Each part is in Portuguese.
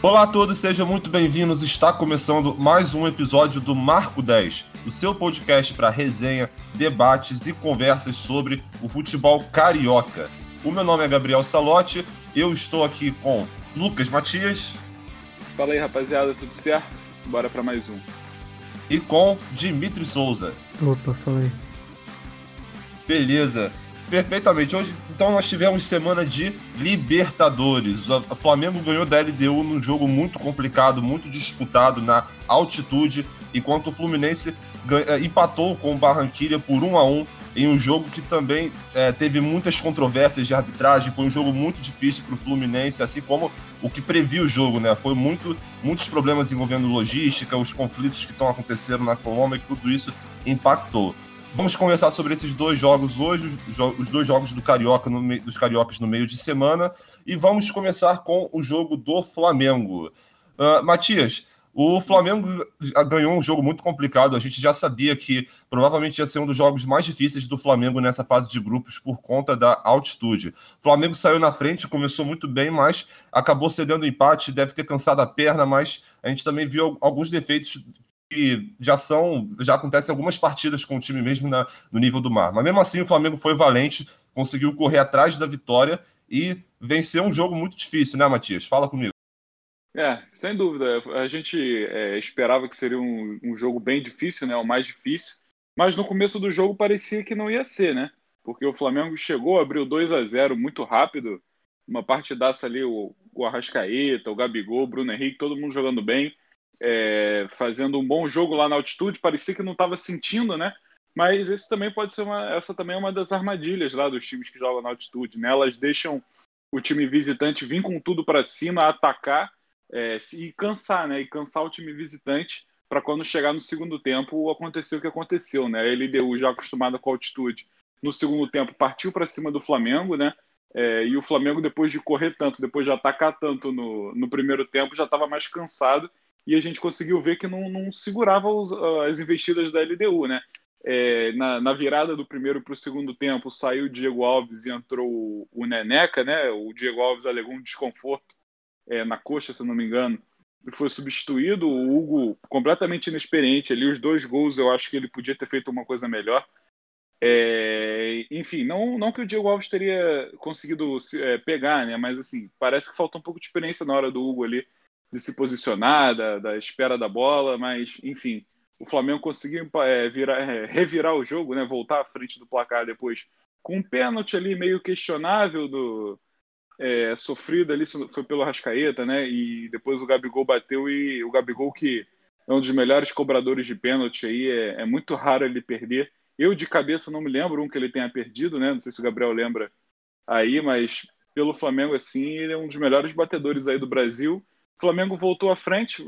Olá a todos, sejam muito bem-vindos. Está começando mais um episódio do Marco 10, o seu podcast para resenha, debates e conversas sobre o futebol carioca. O meu nome é Gabriel Salotti, eu estou aqui com Lucas Matias. Fala aí, rapaziada, tudo certo? Bora para mais um. E com Dimitri Souza. Opa, fala aí. Beleza. Perfeitamente. Hoje, então, nós tivemos semana de Libertadores. O Flamengo ganhou da LDU num jogo muito complicado, muito disputado na altitude, enquanto o Fluminense eh, empatou com o Barranquilla por 1 a 1 em um jogo que também é, teve muitas controvérsias de arbitragem. Foi um jogo muito difícil para o Fluminense, assim como o que previu o jogo, né? Foi muito, muitos problemas envolvendo logística, os conflitos que estão acontecendo na Colômbia, tudo isso impactou. Vamos conversar sobre esses dois jogos hoje, os dois jogos do Carioca no dos Cariocas no meio de semana, e vamos começar com o jogo do Flamengo. Uh, Matias, o Flamengo ganhou um jogo muito complicado. A gente já sabia que provavelmente ia ser um dos jogos mais difíceis do Flamengo nessa fase de grupos por conta da altitude. O Flamengo saiu na frente, começou muito bem, mas acabou cedendo empate. Deve ter cansado a perna, mas a gente também viu alguns defeitos que já são, já acontecem algumas partidas com o time mesmo na, no nível do mar. Mas mesmo assim o Flamengo foi valente, conseguiu correr atrás da vitória e venceu um jogo muito difícil, né, Matias? Fala comigo. É, sem dúvida. A gente é, esperava que seria um, um, jogo bem difícil, né? O mais difícil. Mas no começo do jogo parecia que não ia ser, né? Porque o Flamengo chegou, abriu 2 a 0 muito rápido. Uma partidaça ali, o, o Arrascaeta, o Gabigol, o Bruno Henrique, todo mundo jogando bem é, fazendo um bom jogo lá na altitude, parecia que não estava sentindo, né? Mas esse também pode ser uma, essa também é uma das armadilhas lá dos times que jogam na altitude, né? Elas deixam o time visitante vir com tudo para cima, atacar é, e cansar, né? E cansar o time visitante para quando chegar no segundo tempo acontecer o que aconteceu, né? A LDU já acostumada com a altitude, no segundo tempo partiu para cima do Flamengo, né? É, e o Flamengo, depois de correr tanto, depois de atacar tanto no, no primeiro tempo, já estava mais cansado e a gente conseguiu ver que não, não segurava os, as investidas da LDU, né? É, na, na, virada do primeiro para o segundo tempo saiu o Diego Alves e entrou o, o Neneca, né? O Diego Alves alegou um desconforto é, na coxa, se não me engano, e foi substituído. O Hugo, completamente inexperiente ali, os dois gols eu acho que ele podia ter feito uma coisa melhor. É, enfim, não, não que o Diego Alves teria conseguido é, pegar, né? Mas assim, parece que falta um pouco de experiência na hora do Hugo ali de se posicionar, da, da espera da bola, mas enfim, o Flamengo conseguiu é, virar, é, revirar o jogo, né, voltar à frente do placar depois com um pênalti ali meio questionável do é, sofrido ali foi pelo Rascaeta, né? E depois o Gabigol bateu e o Gabigol que é um dos melhores cobradores de pênalti aí, é, é muito raro ele perder. Eu de cabeça não me lembro um que ele tenha perdido, né? Não sei se o Gabriel lembra aí, mas pelo Flamengo assim, ele é um dos melhores batedores aí do Brasil o Flamengo voltou à frente,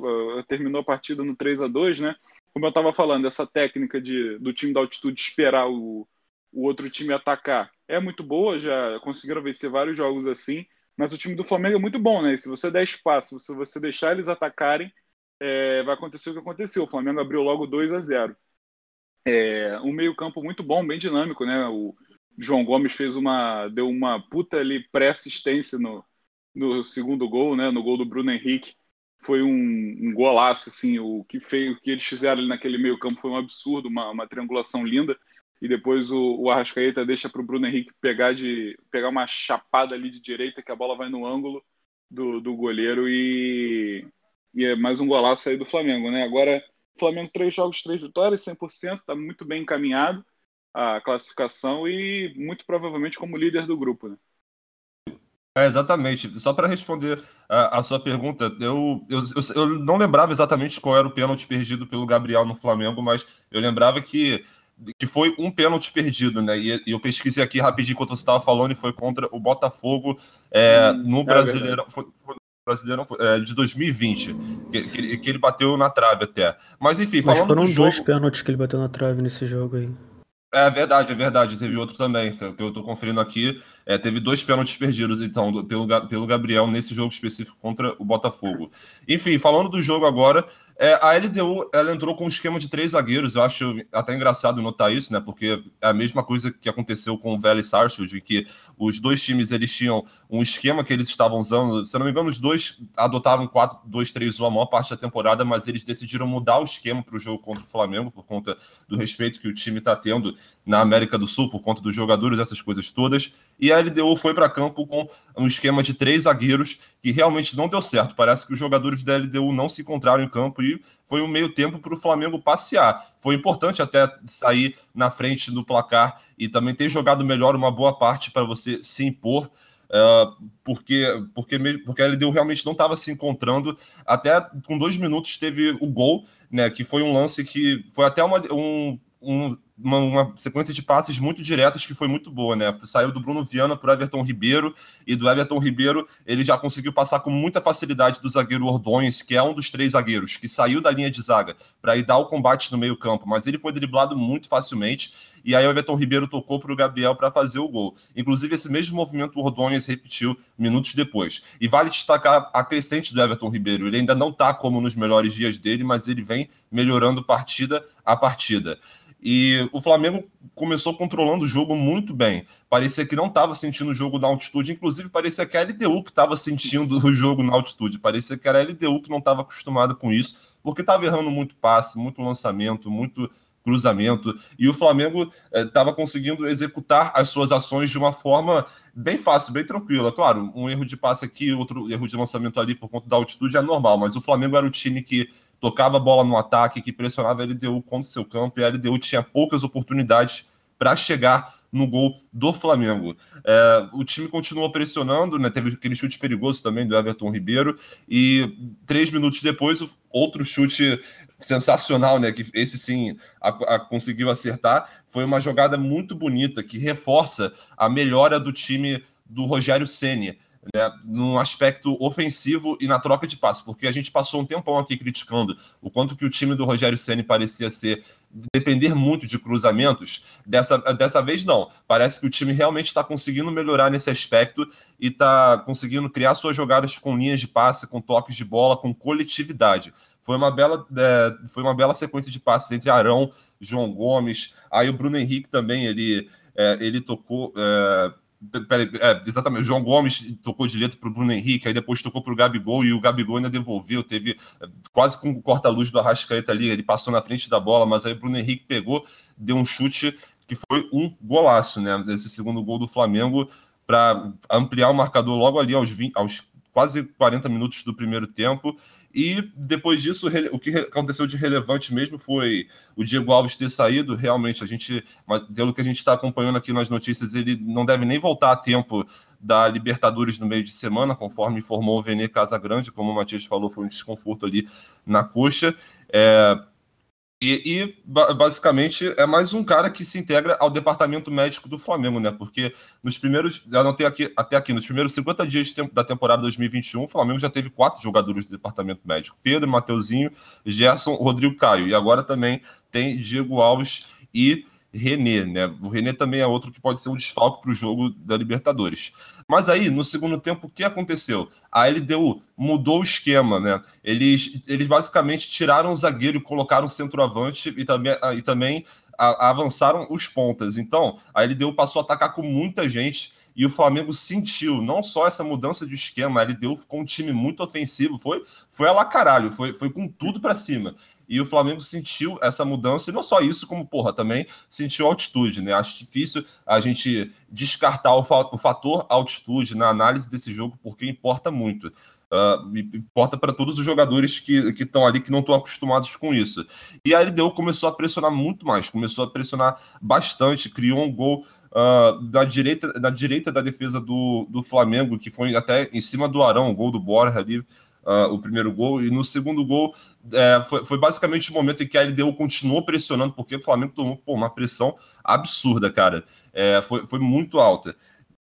terminou a partida no 3 a 2 né? Como eu estava falando, essa técnica de, do time da altitude esperar o, o outro time atacar é muito boa, já conseguiram vencer vários jogos assim, mas o time do Flamengo é muito bom, né? se você der espaço, se você deixar eles atacarem, é, vai acontecer o que aconteceu. O Flamengo abriu logo 2 a 0 é, Um meio-campo muito bom, bem dinâmico, né? O João Gomes fez uma. deu uma puta ali pré-assistência no, no segundo gol, né, no gol do Bruno Henrique, foi um, um golaço, assim, o que, fez, o que eles fizeram ali naquele meio campo foi um absurdo, uma, uma triangulação linda, e depois o, o Arrascaeta deixa para o Bruno Henrique pegar, de, pegar uma chapada ali de direita, que a bola vai no ângulo do, do goleiro, e, e é mais um golaço aí do Flamengo, né, agora Flamengo três jogos, três vitórias, 100%, está muito bem encaminhado a classificação e muito provavelmente como líder do grupo, né. É, exatamente. Só para responder a, a, sua pergunta, eu, eu, eu, eu, não lembrava exatamente qual era o pênalti perdido pelo Gabriel no Flamengo, mas eu lembrava que, que foi um pênalti perdido, né? E, e eu pesquisei aqui rapidinho enquanto você estava falando e foi contra o Botafogo é, hum, no é Brasileirão. Foi, foi, Brasileirão é, de 2020, que, que, que, ele bateu na trave até. Mas enfim, falando Mas foram dois jogo... pênaltis que ele bateu na trave nesse jogo aí. É verdade, é verdade. Teve outro também, que eu tô conferindo aqui. É, teve dois pênaltis perdidos, então, pelo, pelo Gabriel nesse jogo específico contra o Botafogo. Enfim, falando do jogo agora, é, a LDU ela entrou com um esquema de três zagueiros. Eu acho até engraçado notar isso, né? Porque é a mesma coisa que aconteceu com o Vélez Sarsfield, que os dois times eles tinham um esquema que eles estavam usando. Se eu não me engano, os dois adotaram 4-2-3-1 a maior parte da temporada, mas eles decidiram mudar o esquema para o jogo contra o Flamengo, por conta do respeito que o time está tendo na América do Sul, por conta dos jogadores, essas coisas todas. E a LDU foi para campo com um esquema de três zagueiros que realmente não deu certo. Parece que os jogadores da LDU não se encontraram em campo e foi um meio tempo para o Flamengo passear. Foi importante até sair na frente do placar e também ter jogado melhor uma boa parte para você se impor. Uh, porque, porque, porque a LDU realmente não estava se encontrando. Até com dois minutos teve o gol, né? Que foi um lance que foi até uma, um, um uma, uma, sequência de passes muito diretas que foi muito boa, né? Saiu do Bruno Viana para Everton Ribeiro e do Everton Ribeiro ele já conseguiu passar com muita facilidade do zagueiro Ordões, que é um dos três zagueiros, que saiu da linha de zaga para ir dar o combate no meio-campo, mas ele foi driblado muito facilmente e aí o Everton Ribeiro tocou para o Gabriel para fazer o gol. Inclusive, esse mesmo movimento o repetiu minutos depois. E vale destacar a crescente do Everton Ribeiro. Ele ainda não está como nos melhores dias dele, mas ele vem melhorando partida a partida. E o Flamengo começou controlando o jogo muito bem. Parecia que não estava sentindo o jogo na altitude, inclusive parecia que a LDU que estava sentindo o jogo na altitude. Parecia que era a LDU que não estava acostumada com isso, porque estava errando muito passe, muito lançamento, muito cruzamento. E o Flamengo estava eh, conseguindo executar as suas ações de uma forma bem fácil, bem tranquila. Claro, um erro de passe aqui, outro erro de lançamento ali por conta da altitude é normal, mas o Flamengo era o time que tocava a bola no ataque, que pressionava a LDU contra o seu campo, e a LDU tinha poucas oportunidades para chegar no gol do Flamengo. É, o time continuou pressionando, né? teve aquele chute perigoso também do Everton Ribeiro, e três minutos depois, outro chute sensacional, né? Que esse sim a, a, conseguiu acertar. Foi uma jogada muito bonita que reforça a melhora do time do Rogério Ceni né, no aspecto ofensivo e na troca de passos, porque a gente passou um tempão aqui criticando o quanto que o time do Rogério Ceni parecia ser depender muito de cruzamentos. Dessa, dessa vez não. Parece que o time realmente está conseguindo melhorar nesse aspecto e está conseguindo criar suas jogadas com linhas de passe, com toques de bola, com coletividade. Foi uma bela, é, foi uma bela sequência de passes entre Arão, João Gomes, aí o Bruno Henrique também ele é, ele tocou é, Peraí, é, exatamente, o João Gomes tocou direto para o Bruno Henrique, aí depois tocou para o Gabigol e o Gabigol ainda devolveu, teve é, quase com o corta-luz do Arrascaeta ali, ele passou na frente da bola, mas aí o Bruno Henrique pegou, deu um chute que foi um golaço, né? Esse segundo gol do Flamengo para ampliar o marcador logo ali aos, 20, aos quase 40 minutos do primeiro tempo. E depois disso, o que aconteceu de relevante mesmo foi o Diego Alves ter saído. Realmente, a gente, pelo que a gente está acompanhando aqui nas notícias, ele não deve nem voltar a tempo da Libertadores no meio de semana, conforme informou o Vene Casagrande, como o Matias falou, foi um desconforto ali na coxa. É, e, e, basicamente é mais um cara que se integra ao departamento médico do Flamengo, né? Porque nos primeiros, já não tem aqui até aqui, nos primeiros 50 dias da temporada 2021, o Flamengo já teve quatro jogadores do departamento médico: Pedro, Mateuzinho, Gerson, Rodrigo Caio. E agora também tem Diego Alves e René, né? O René também é outro que pode ser um desfalque para o jogo da Libertadores. Mas aí, no segundo tempo, o que aconteceu? A LDU mudou o esquema, né? Eles, eles basicamente tiraram o zagueiro e colocaram o centroavante e também, ah, e também a, a avançaram os pontas. Então, a LDU passou a atacar com muita gente e o Flamengo sentiu não só essa mudança de esquema, a LDU ficou um time muito ofensivo, foi, foi a lá caralho, foi, foi com tudo para cima e o Flamengo sentiu essa mudança, e não só isso, como, porra, também sentiu altitude, né? Acho difícil a gente descartar o, o fator altitude na análise desse jogo, porque importa muito. Uh, importa para todos os jogadores que estão ali que não estão acostumados com isso. E a LDU começou a pressionar muito mais, começou a pressionar bastante, criou um gol uh, da, direita, da direita da defesa do, do Flamengo, que foi até em cima do Arão, o gol do Borja ali uh, o primeiro gol, e no segundo gol é, foi, foi, basicamente o momento em que a LDU continuou pressionando, porque o Flamengo tomou pô, uma pressão absurda, cara. É, foi, foi muito alta.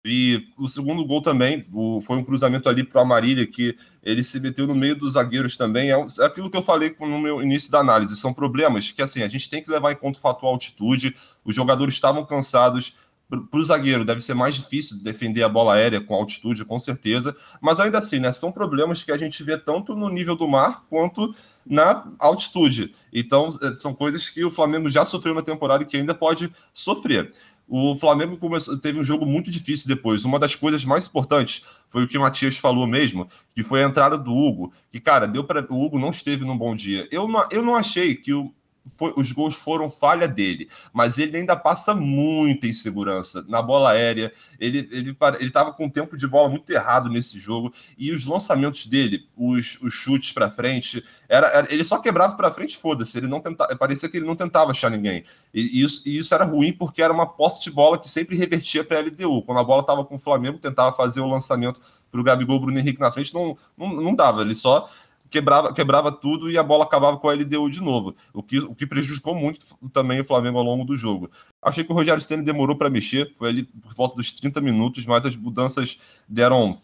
E o segundo gol também o, foi um cruzamento ali para o Amarília, que ele se meteu no meio dos zagueiros também. É, é, aquilo que eu falei no meu início da análise. São problemas que assim a gente tem que levar em conta o fator altitude. Os jogadores estavam cansados. Para o zagueiro deve ser mais difícil defender a bola aérea com altitude, com certeza. Mas ainda assim, né, são problemas que a gente vê tanto no nível do mar quanto na altitude. Então, é, são coisas que o Flamengo já sofreu na temporada e que ainda pode sofrer. O Flamengo começou, teve um jogo muito difícil depois. Uma das coisas mais importantes foi o que o Matias falou mesmo, que foi a entrada do Hugo. Que, cara, deu para o Hugo não esteve num bom dia. Eu não, eu não achei que o, foi, os gols foram falha dele, mas ele ainda passa muita insegurança na bola aérea. Ele ele ele com um tempo de bola muito errado nesse jogo e os lançamentos dele, os, os chutes para frente, era, era, ele só quebrava para frente, foda-se. Ele não tentava, parecia que ele não tentava achar ninguém. E, e, isso, e isso era ruim porque era uma posse de bola que sempre revertia para a LDU. Quando a bola estava com o Flamengo, tentava fazer o lançamento para o Gabigol, Bruno Henrique na frente, não, não, não dava. Ele só quebrava, quebrava tudo e a bola acabava com a LDU de novo, o que, o que prejudicou muito também o Flamengo ao longo do jogo. Achei que o Rogério Senna demorou para mexer, foi ali por volta dos 30 minutos, mas as mudanças deram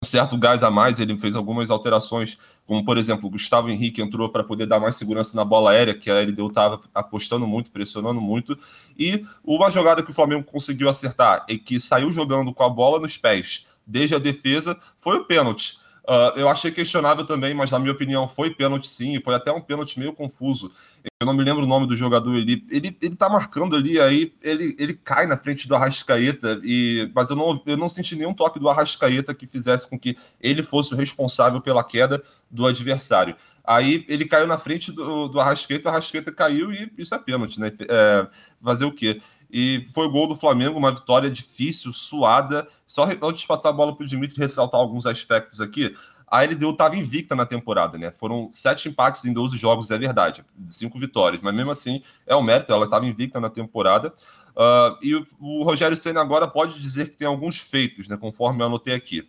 um certo gás a mais, ele fez algumas alterações, como por exemplo, o Gustavo Henrique entrou para poder dar mais segurança na bola aérea, que a LDU estava apostando muito, pressionando muito, e uma jogada que o Flamengo conseguiu acertar e que saiu jogando com a bola nos pés desde a defesa foi o pênalti Uh, eu achei questionável também, mas na minha opinião foi pênalti sim, foi até um pênalti meio confuso. Eu não me lembro o nome do jogador, ele, ele, ele tá marcando ali, aí ele, ele cai na frente do Arrascaeta, e, mas eu não, eu não senti nenhum toque do Arrascaeta que fizesse com que ele fosse o responsável pela queda do adversário. Aí ele caiu na frente do, do Arrascaeta, o Arrascaeta caiu e isso é pênalti, né? É, fazer o quê? E foi o gol do Flamengo, uma vitória difícil, suada. Só antes de passar a bola para o Dimitri ressaltar alguns aspectos aqui, a LDU estava invicta na temporada, né? Foram sete empates em 12 jogos, é verdade, cinco vitórias, mas mesmo assim é um mérito, ela estava invicta na temporada. Uh, e o, o Rogério Senna agora pode dizer que tem alguns feitos, né? Conforme eu anotei aqui.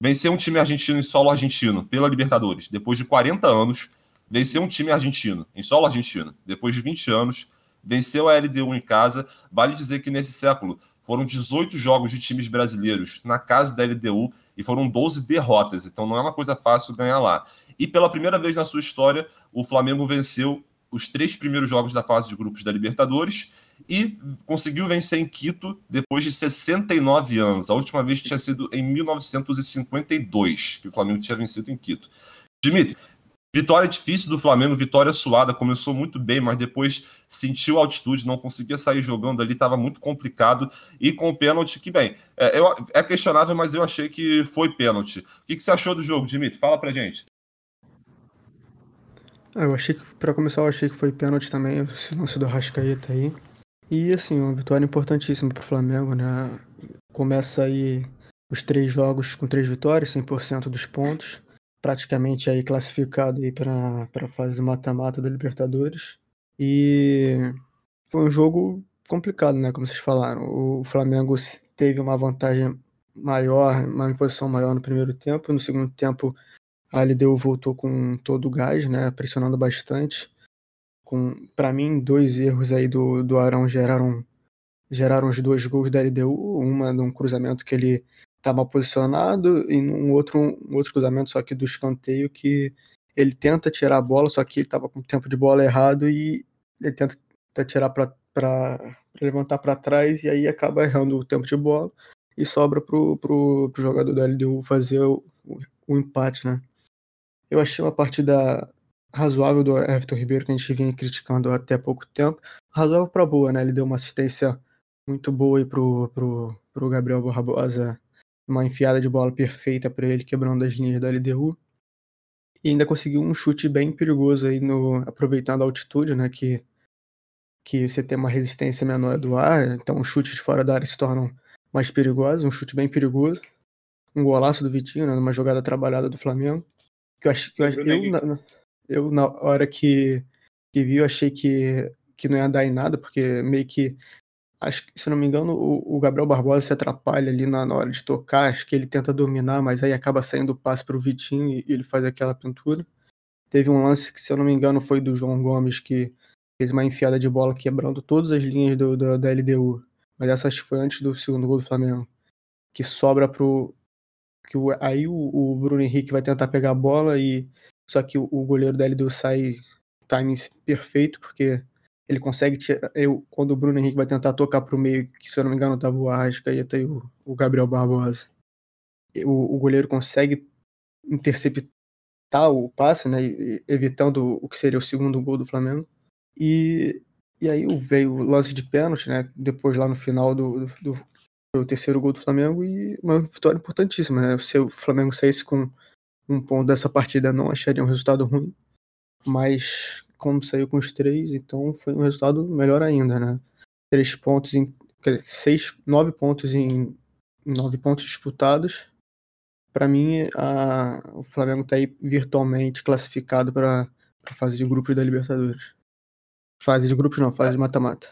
Venceu um time argentino em solo argentino pela Libertadores, depois de 40 anos. Venceu um time argentino em solo argentino, depois de 20 anos venceu a LDU em casa. Vale dizer que nesse século foram 18 jogos de times brasileiros na casa da LDU e foram 12 derrotas, então não é uma coisa fácil ganhar lá. E pela primeira vez na sua história, o Flamengo venceu os três primeiros jogos da fase de grupos da Libertadores e conseguiu vencer em Quito depois de 69 anos. A última vez tinha sido em 1952 que o Flamengo tinha vencido em Quito. Dimitri, Vitória difícil do Flamengo, vitória suada, começou muito bem, mas depois sentiu altitude, não conseguia sair jogando ali, estava muito complicado. E com o pênalti, que bem, é, é, questionável, mas eu achei que foi pênalti. O que, que você achou do jogo, Dimitri? Fala pra gente. Ah, eu achei que, para começar, eu achei que foi pênalti também, o lance do Rascaeta aí. E assim, uma vitória importantíssima pro Flamengo, né? Começa aí os três jogos com três vitórias, 100% dos pontos praticamente aí classificado aí para a fase mata-mata da Libertadores. E foi um jogo complicado, né? Como vocês falaram. O Flamengo teve uma vantagem maior, uma imposição maior no primeiro tempo. No segundo tempo, a LDU voltou com todo o gás, né? Pressionando bastante. Com, para mim, dois erros aí do, do Arão geraram geraram os dois gols da LDU. Uma de um cruzamento que ele tá mal posicionado e um outro, um outro cruzamento só que do escanteio que ele tenta tirar a bola, só que ele tava com o tempo de bola errado e ele tenta, tenta tirar para levantar para trás e aí acaba errando o tempo de bola e sobra pro, pro, pro jogador da LDU fazer o, o, o empate, né? Eu achei uma partida razoável do Everton Ribeiro, que a gente vinha criticando até pouco tempo. Razoável para boa, né? Ele deu uma assistência muito boa aí pro, pro, pro Gabriel Barbosa uma enfiada de bola perfeita para ele, quebrando as linhas da LDU. E ainda conseguiu um chute bem perigoso aí, no, aproveitando a altitude, né? Que, que você tem uma resistência menor do ar, então chutes de fora da área se tornam mais perigosos, um chute bem perigoso. Um golaço do Vitinho, né, numa jogada trabalhada do Flamengo. Que eu acho que eu, eu, na, eu, na hora que, que vi, eu achei que, que não ia dar em nada, porque meio que acho que, se não me engano, o, o, Gabriel Barbosa se atrapalha ali na, na, hora de tocar, acho que ele tenta dominar, mas aí acaba saindo o passe para o Vitinho e, e, ele faz aquela pintura. Teve um lance que, se eu não me engano, foi do João Gomes, que fez uma enfiada de bola quebrando todas as linhas do, do, da LDU, mas essa acho que foi antes do segundo gol do Flamengo. que sobra pro. Que o, aí o, o, Bruno Henrique vai tentar pegar a bola e. Só que o, o goleiro da LDU sai timing perfeito, porque ele consegue tirar. Eu, quando o Bruno Henrique vai tentar tocar pro meio, que se eu não me engano tava o Arrascaeta e o, o Gabriel Barbosa. O, o goleiro consegue interceptar o passe, né? Evitando o que seria o segundo gol do Flamengo. E, e aí veio o lance de pênalti, né? Depois lá no final do, do, do terceiro gol do Flamengo e uma vitória importantíssima, né? Se o Flamengo saísse com um ponto dessa partida, não acharia um resultado ruim. Mas como saiu com os três, então foi um resultado melhor ainda, né? Três pontos em. Seis, nove pontos em nove pontos disputados para mim, a, o Flamengo está aí virtualmente classificado para a fase de grupos da Libertadores. Fase de grupos não, fase de mata-mata.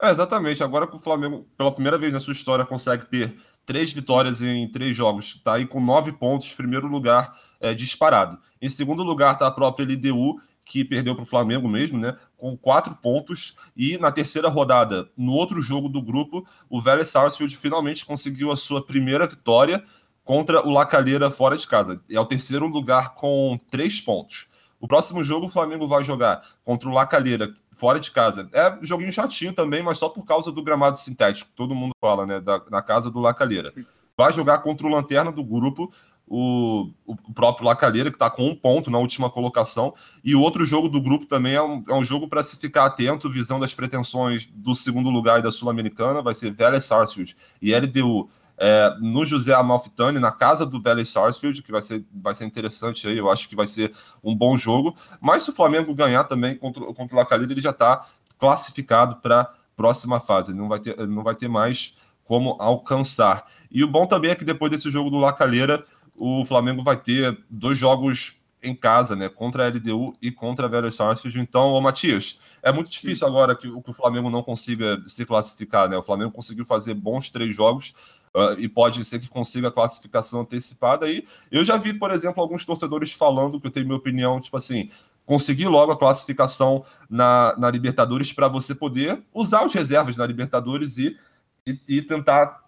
É, exatamente. Agora que o Flamengo, pela primeira vez na sua história, consegue ter três vitórias em três jogos, está aí com nove pontos, primeiro lugar é, disparado. Em segundo lugar está a própria LDU, que perdeu para o Flamengo mesmo, né? Com quatro pontos. E na terceira rodada, no outro jogo do grupo, o Vélez Sarsfield finalmente conseguiu a sua primeira vitória contra o Lacalheira fora de casa. É o terceiro lugar com três pontos. O próximo jogo o Flamengo vai jogar contra o Lacalheira fora de casa. É um joguinho chatinho também, mas só por causa do gramado sintético. Todo mundo fala, né? Da, na casa do Lacalheira. Vai jogar contra o Lanterna do grupo, o, o próprio Lacalheira, que está com um ponto na última colocação. E o outro jogo do grupo também é um, é um jogo para se ficar atento, visão das pretensões do segundo lugar e da Sul-Americana. Vai ser Vélez Sarsfield e LDU é, no José Amalfitani, na casa do Vélez Sarsfield, que vai ser, vai ser interessante aí, eu acho que vai ser um bom jogo. Mas se o Flamengo ganhar também contra, contra o Lacalheira, ele já está classificado para a próxima fase, ele não vai, ter, não vai ter mais como alcançar. E o bom também é que depois desse jogo do Lacalheira, o Flamengo vai ter dois jogos em casa, né, contra a LDU e contra a Vélez Sarsfield. Então, ô Matias, é muito difícil agora que, que, o Flamengo não consiga se classificar, né? O Flamengo conseguiu fazer bons três jogos, Uh, e pode ser que consiga a classificação antecipada. aí eu já vi, por exemplo, alguns torcedores falando que eu tenho minha opinião, tipo assim, conseguir logo a classificação na, na Libertadores para você poder usar os reservas na Libertadores e, e, e tentar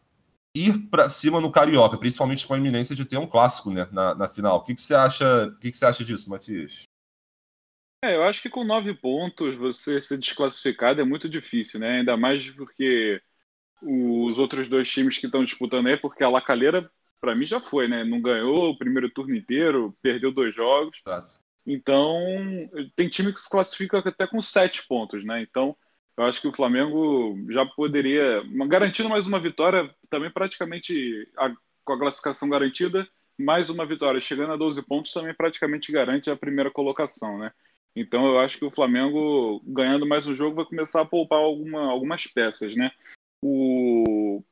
ir para cima no Carioca, principalmente com a iminência de ter um clássico né, na, na final. O que, que você acha? O que, que você acha disso, Matias? É, eu acho que com nove pontos você ser desclassificado é muito difícil, né? Ainda mais porque os outros dois times que estão disputando aí, porque a Lacalheira, para mim, já foi, né? Não ganhou o primeiro turno inteiro, perdeu dois jogos. Exato. Então, tem time que se classifica até com sete pontos, né? Então, eu acho que o Flamengo já poderia, garantindo mais uma vitória, também praticamente a, com a classificação garantida, mais uma vitória, chegando a 12 pontos, também praticamente garante a primeira colocação, né? Então eu acho que o Flamengo, ganhando mais um jogo, vai começar a poupar alguma, algumas peças, né? O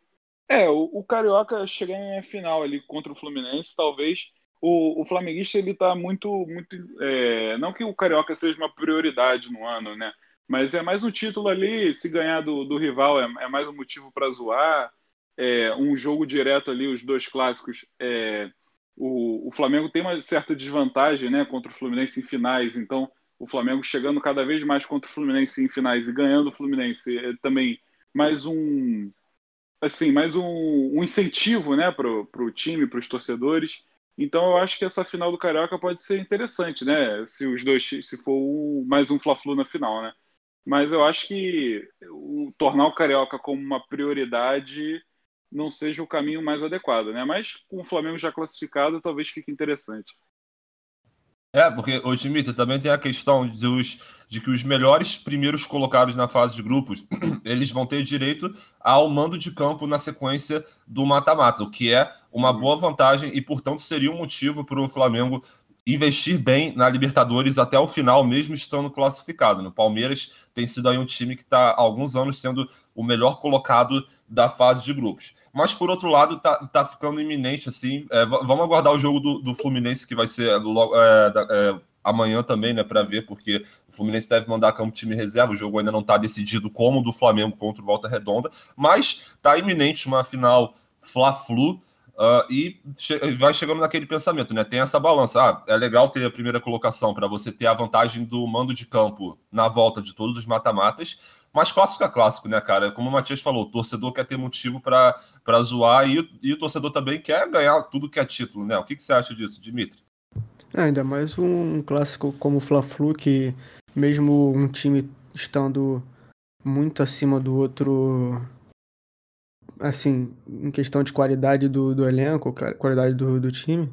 é, o, o Carioca chegando na final ali contra o Fluminense, talvez o, o flamenguista ele tá muito muito é, não que o Carioca seja uma prioridade no ano, né? Mas é mais um título ali, se ganhar do, do rival é, é mais um motivo para zoar. É, um jogo direto ali, os dois clássicos, é, o, o Flamengo tem uma certa desvantagem né, contra o Fluminense em finais, então o Flamengo chegando cada vez mais contra o Fluminense em finais e ganhando o Fluminense é também mais um assim mais um, um incentivo né para o time para os torcedores. Então eu acho que essa final do carioca pode ser interessante né se os dois se for mais um fla-flu na final né mas eu acho que o, tornar o carioca como uma prioridade não seja o caminho mais adequado né mas com o Flamengo já classificado talvez fique interessante é, porque, o Dimitra, também tem a questão de, os, de que os melhores primeiros colocados na fase de grupos, eles vão ter direito ao mando de campo na sequência do mata-mata, o que é uma uhum. boa vantagem e, portanto, seria um motivo para o Flamengo investir bem na Libertadores até o final, mesmo estando classificado. No Palmeiras tem sido aí um time que está há alguns anos sendo o melhor colocado da fase de grupos. Mas, por outro lado, tá, tá ficando iminente, assim. É, vamos aguardar o jogo do, do Fluminense, que vai ser logo, é, é, amanhã também, né, para ver, porque o Fluminense deve mandar campo time reserva. O jogo ainda não está decidido como o do Flamengo contra o Volta Redonda, mas tá iminente uma final Fla-Flu. Uh, e che vai chegando naquele pensamento, né? Tem essa balança. Ah, é legal ter a primeira colocação para você ter a vantagem do mando de campo na volta de todos os mata-matas, Mas clássico é clássico, né, cara? Como o Matias falou, o torcedor quer ter motivo para zoar e, e, o torcedor também quer ganhar tudo que é título, né? O que, que você acha disso, Dimitri? É, ainda mais um clássico como o Fla-Flu, que mesmo um time estando muito acima do outro, assim, em questão de qualidade do, do elenco, qualidade do, do time,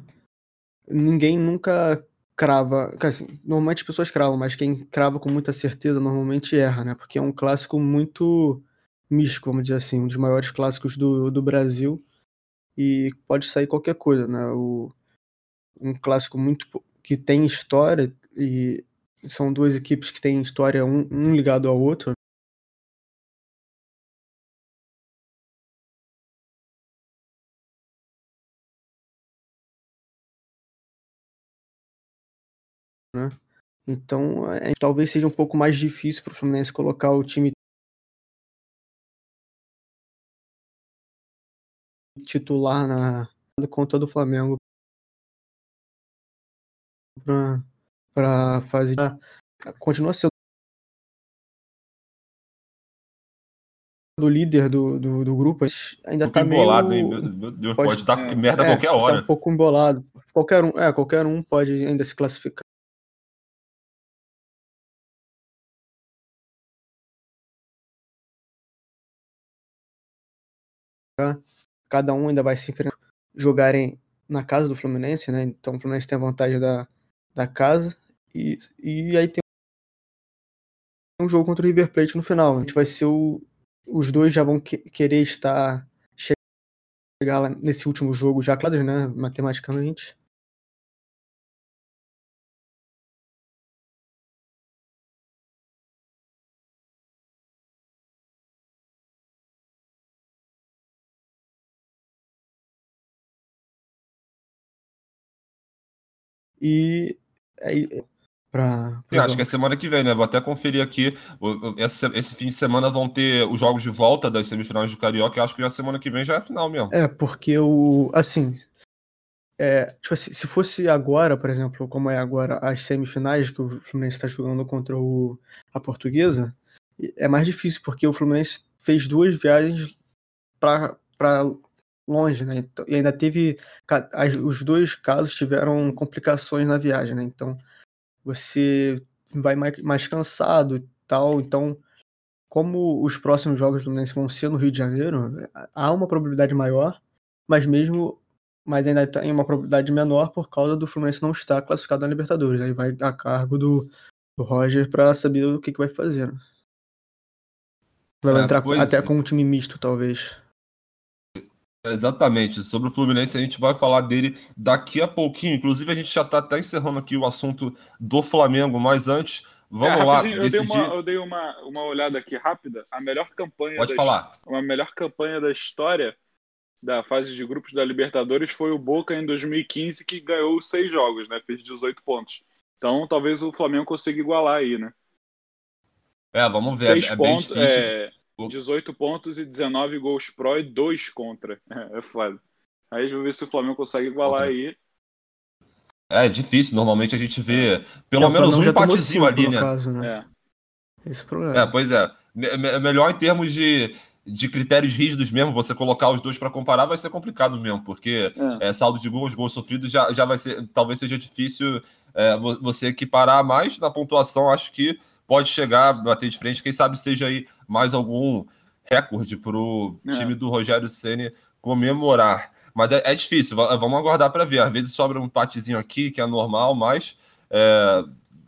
ninguém nunca crava. Assim, normalmente as pessoas cravam, mas quem crava com muita certeza normalmente erra, né? Porque é um clássico muito místico, vamos dizer assim, um dos maiores clássicos do, do Brasil. E pode sair qualquer coisa, né? O, um clássico muito que tem história e são duas equipes que têm história um, um ligado ao outro. Né? Então, é, talvez seja um pouco mais difícil para o Fluminense colocar o time titular na conta do Flamengo para fazer. Continua sendo o líder do, do, do grupo, ainda um tá embolado, meio... hein? Meu Deus, pode, pode dar é, merda a qualquer é, hora. Tá um pouco embolado. Qualquer um, é, qualquer um pode ainda se classificar. Cada um ainda vai se enfrentar, jogarem na casa do Fluminense, né? Então o Fluminense tem a vantagem da, da casa e, e aí tem um jogo contra o River Plate no final. A gente vai ser o, os dois já vão que, querer estar chegar lá nesse último jogo já claro, né? Matematicamente. E é, pra, Sim, acho que é semana que vem, né? Vou até conferir aqui. Esse, esse fim de semana vão ter os jogos de volta das semifinais do Carioca. Eu acho que já semana que vem já é final mesmo. É, porque o. Assim. É, tipo assim, se fosse agora, por exemplo, como é agora as semifinais que o Fluminense está jogando contra o, a Portuguesa, é mais difícil, porque o Fluminense fez duas viagens para longe, né? Então, e ainda teve. Os dois casos tiveram complicações na viagem, né? Então você vai mais, mais cansado e tal. Então, como os próximos jogos do Fluminense vão ser no Rio de Janeiro, há uma probabilidade maior, mas mesmo. Mas ainda tem uma probabilidade menor por causa do Fluminense não estar classificado na Libertadores. Aí vai a cargo do, do Roger para saber o que, que vai fazer. Né? Vai é, entrar até é. com um time misto, talvez. Exatamente. Sobre o Fluminense, a gente vai falar dele daqui a pouquinho. Inclusive, a gente já está até encerrando aqui o assunto do Flamengo, mas antes, vamos é, lá. Eu decidir... dei, uma, eu dei uma, uma olhada aqui rápida. A melhor campanha. Pode falar. Uma melhor campanha da história da fase de grupos da Libertadores foi o Boca em 2015, que ganhou seis jogos, né? Fez 18 pontos. Então, talvez o Flamengo consiga igualar aí, né? É, vamos ver. Seis é pontos, bem difícil. É 18 pontos e 19 gols pró e 2 contra. É, é foda. Aí vamos ver se o Flamengo consegue igualar aí. É, é difícil. Normalmente a gente vê pelo é, menos um empatezinho ali, né? Caso, né? É. Esse problema. É, pois é. Melhor em termos de, de critérios rígidos mesmo, você colocar os dois para comparar vai ser complicado mesmo, porque é. é. saldo de gols, gols sofridos já, já vai ser, talvez seja difícil é, você equiparar mais na pontuação. Acho que pode chegar, bater de frente, quem sabe seja aí mais algum recorde para o é. time do Rogério Ceni comemorar. Mas é, é difícil, vamos aguardar para ver. Às vezes sobra um empatezinho aqui, que é normal, mas é,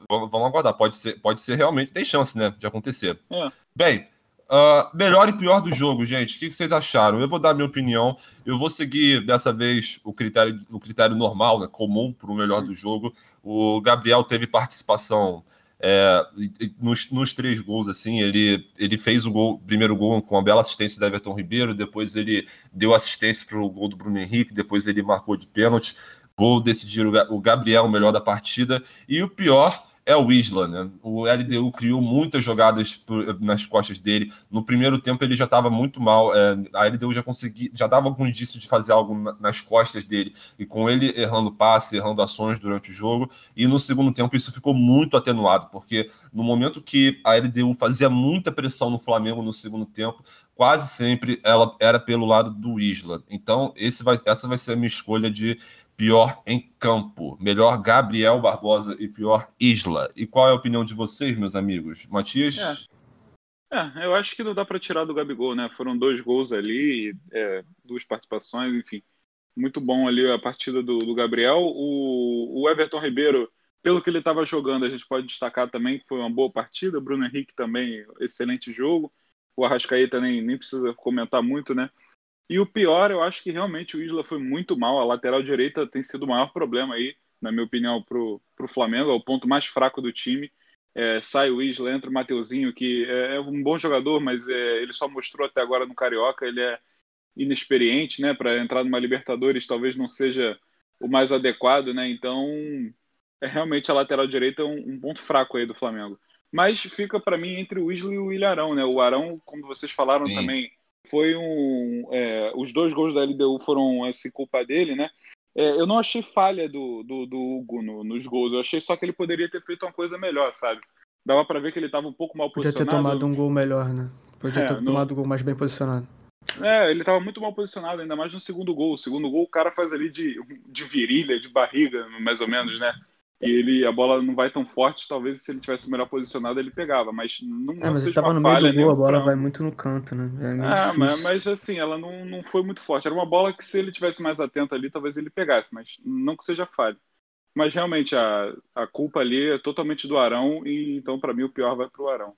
vamos aguardar. Pode ser, pode ser realmente, tem chance né, de acontecer. É. Bem, uh, melhor e pior do jogo, gente. O que, que vocês acharam? Eu vou dar minha opinião. Eu vou seguir dessa vez o critério, o critério normal, né, comum para o melhor do jogo. O Gabriel teve participação é, nos, nos, três gols, assim, ele, ele fez o gol, primeiro gol com a bela assistência da Everton Ribeiro, depois ele deu assistência para o gol do Bruno Henrique, depois ele marcou de pênalti. Gol decidir o Gabriel, o melhor da partida. E o pior, é o Isla, né? O LDU criou muitas jogadas nas costas dele. No primeiro tempo ele já estava muito mal. É, a LDU já conseguia, já dava algum indício de fazer algo nas costas dele e com ele errando passe, errando ações durante o jogo. E no segundo tempo isso ficou muito atenuado, porque no momento que a LDU fazia muita pressão no Flamengo no segundo tempo, quase sempre ela era pelo lado do Isla. Então vai, essa vai ser a minha escolha de pior em campo. Melhor Gabriel Barbosa e pior Isla. E qual é a opinião de vocês, meus amigos? Matias? É, é eu acho que não dá para tirar do Gabigol, né? Foram dois gols ali, é, duas participações, enfim. Muito bom ali a partida do, do Gabriel. O, o, Everton Ribeiro, pelo que ele estava jogando, a gente pode destacar também que foi uma boa partida. Bruno Henrique também, excelente jogo. O Arrascaeta nem, nem precisa comentar muito, né? E o pior, eu acho que realmente o Isla foi muito mal. A lateral direita tem sido o maior problema aí, na minha opinião, para o Flamengo. É o ponto mais fraco do time. É, sai o Isla, entra o Mateuzinho, que é, é um bom jogador, mas é, ele só mostrou até agora no Carioca. Ele é inexperiente, né? Para entrar numa Libertadores, talvez não seja o mais adequado, né? Então, é realmente a lateral direita um, um ponto fraco aí do Flamengo. Mas fica para mim entre o Isla e o Ilharão, né? O Arão, como vocês falaram Sim. também foi um. É, os dois gols da LDU foram assim, culpa dele, né? É, eu não achei falha do, do, do Hugo no, nos gols, eu achei só que ele poderia ter feito uma coisa melhor, sabe? Dava para ver que ele estava um pouco mal Podia posicionado. Podia ter tomado um gol melhor, né? Podia é, ter tomado um gol mais bem posicionado. É, ele estava muito mal posicionado, ainda mais no segundo gol. O segundo gol o cara faz ali de, de virilha, de barriga, mais ou menos, né? E ele a bola não vai tão forte, talvez se ele tivesse melhor posicionado ele pegava, mas não É, mas ele tava no meio do gol, a bola vai muito no canto, né? É, é mas, mas, assim, ela não, não foi muito forte. Era uma bola que se ele tivesse mais atento ali, talvez ele pegasse, mas não que seja falha. Mas realmente a, a culpa ali é totalmente do Arão e então para mim o pior vai pro Arão.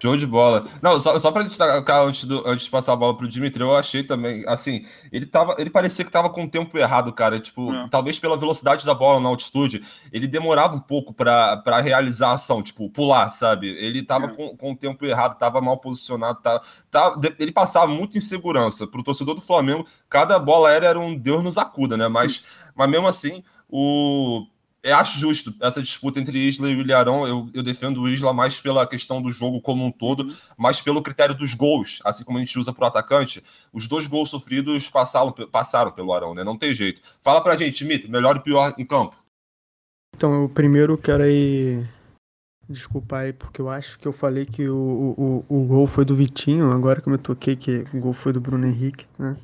Show de bola. Não, só, só pra destacar antes, do, antes de passar a bola pro Dimitri, eu achei também, assim, ele tava. Ele parecia que tava com o tempo errado, cara. Tipo, é. talvez pela velocidade da bola na altitude, ele demorava um pouco para realizar a ação, tipo, pular, sabe? Ele tava é. com, com o tempo errado, tava mal posicionado, tá, tá, ele passava muita insegurança. Pro torcedor do Flamengo, cada bola aérea era um Deus nos acuda, né? Mas, mas mesmo assim, o eu acho justo essa disputa entre Isla e o Ilharão. Eu, eu, defendo o Isla mais pela questão do jogo como um todo, uhum. mas pelo critério dos gols, assim como a gente usa para o atacante. Os dois gols sofridos passaram, passaram pelo Arão, né? Não tem jeito. Fala pra gente, Mito, melhor e pior em campo. Então, eu primeiro quero aí. Desculpa aí, porque eu acho que eu falei que o, o, o gol foi do Vitinho, agora que eu me toquei que o gol foi do Bruno Henrique, né?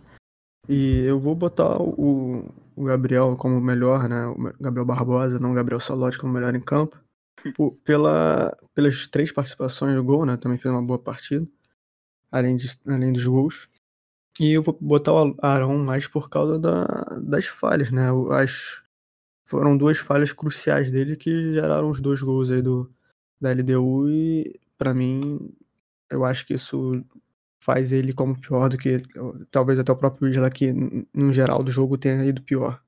E eu vou botar o, o Gabriel como melhor, né? O Gabriel Barbosa, não o Gabriel Salotti como melhor em campo. Pela, pelas três participações no gol, né? Também fez uma boa partida. Além, de, além dos gols. E eu vou botar o Arão mais por causa da, das falhas, né? As, foram duas falhas cruciais dele que geraram os dois gols aí do, da LDU e para mim eu acho que isso faz ele como pior do que talvez até o próprio Isla que no geral do jogo tenha ido pior.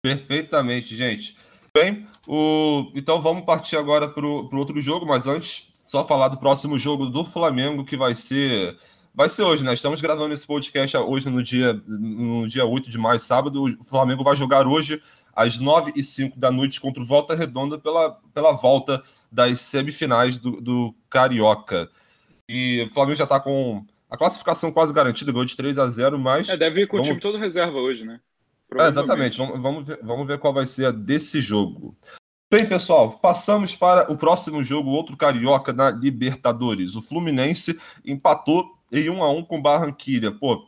Perfeitamente, gente. Bem, o... então vamos partir agora para o outro jogo, mas antes, só falar do próximo jogo do Flamengo, que vai ser. Vai ser hoje, né? Estamos gravando esse podcast hoje no dia, no dia 8 de maio, sábado. O Flamengo vai jogar hoje às 9 e 5 da noite contra o Volta Redonda pela, pela volta das semifinais do, do Carioca. E o Flamengo já está com a classificação quase garantida, ganhou de 3 a 0 mas. É, deve ir com vamos... o time todo reserva hoje, né? É, exatamente, vamos, vamos, ver, vamos ver qual vai ser a desse jogo. Bem, pessoal, passamos para o próximo jogo, outro carioca na Libertadores. O Fluminense empatou em 1 a 1 com Barranquilha. Pô,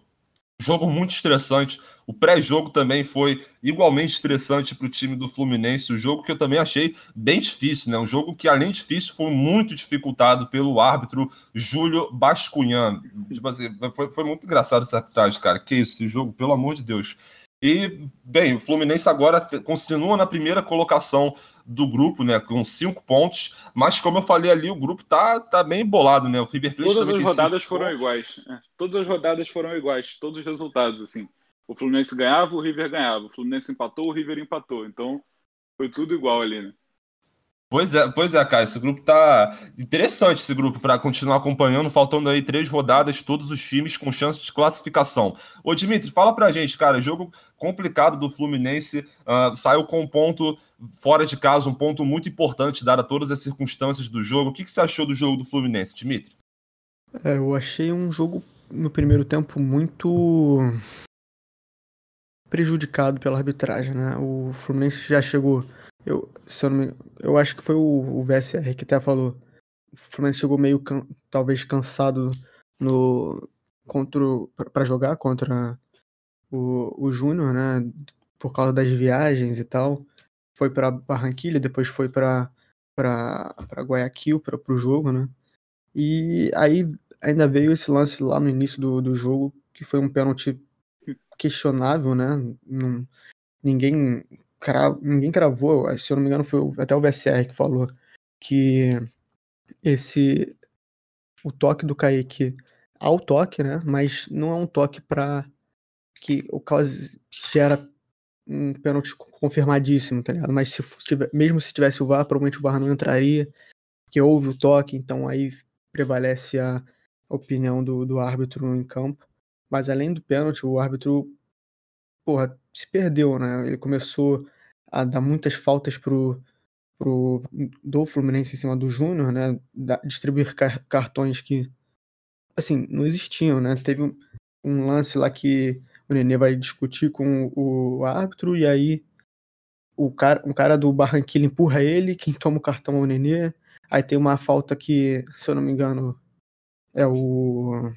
Jogo muito estressante. O pré-jogo também foi igualmente estressante para o time do Fluminense. O jogo que eu também achei bem difícil, né? Um jogo que, além de difícil, foi muito dificultado pelo árbitro Júlio Bascunhan. Tipo assim, foi, foi muito engraçado essa arbitragem, cara. Que isso, esse jogo, pelo amor de Deus. E, bem, o Fluminense agora continua na primeira colocação do grupo, né, com cinco pontos, mas como eu falei ali, o grupo tá, tá bem embolado, né? O River Plate Todas as rodadas foram pontos. iguais. É, todas as rodadas foram iguais, todos os resultados, assim. O Fluminense ganhava, o River ganhava. O Fluminense empatou, o River empatou. Então, foi tudo igual ali, né? Pois é, pois é, cara. Esse grupo tá interessante, esse grupo, para continuar acompanhando. Faltando aí três rodadas, todos os times com chance de classificação. Ô, Dimitri, fala pra gente, cara. Jogo complicado do Fluminense. Uh, saiu com um ponto fora de casa, um ponto muito importante, dada todas as circunstâncias do jogo. O que, que você achou do jogo do Fluminense, Dimitri? É, eu achei um jogo no primeiro tempo muito prejudicado pela arbitragem, né? O Fluminense já chegou eu, se eu, não me, eu acho que foi o, o VSR que até falou. O Fluminense chegou meio, can, talvez, cansado no contra para jogar contra o, o Júnior, né? Por causa das viagens e tal. Foi para Barranquilha, depois foi para para Guayaquil para o jogo, né? E aí ainda veio esse lance lá no início do, do jogo que foi um pênalti questionável, né? Não, ninguém ninguém cravou, se eu não me engano foi até o VSR que falou que esse o toque do Kaique ao toque, né? Mas não é um toque para que o caso gera um pênalti confirmadíssimo, tá ligado? Mas se tiver, mesmo se tivesse o VAR, provavelmente o VAR não entraria, porque houve o toque, então aí prevalece a opinião do, do árbitro em campo. Mas além do pênalti, o árbitro porra, se perdeu, né? Ele começou a dar muitas faltas pro, pro do Fluminense em cima do Júnior, né? Da, distribuir car cartões que, assim, não existiam, né? Teve um, um, lance lá que o Nenê vai discutir com o, o árbitro e aí o cara, um cara do Barranquilla empurra ele, quem toma o cartão é o Nenê. Aí tem uma falta que, se eu não me engano, é o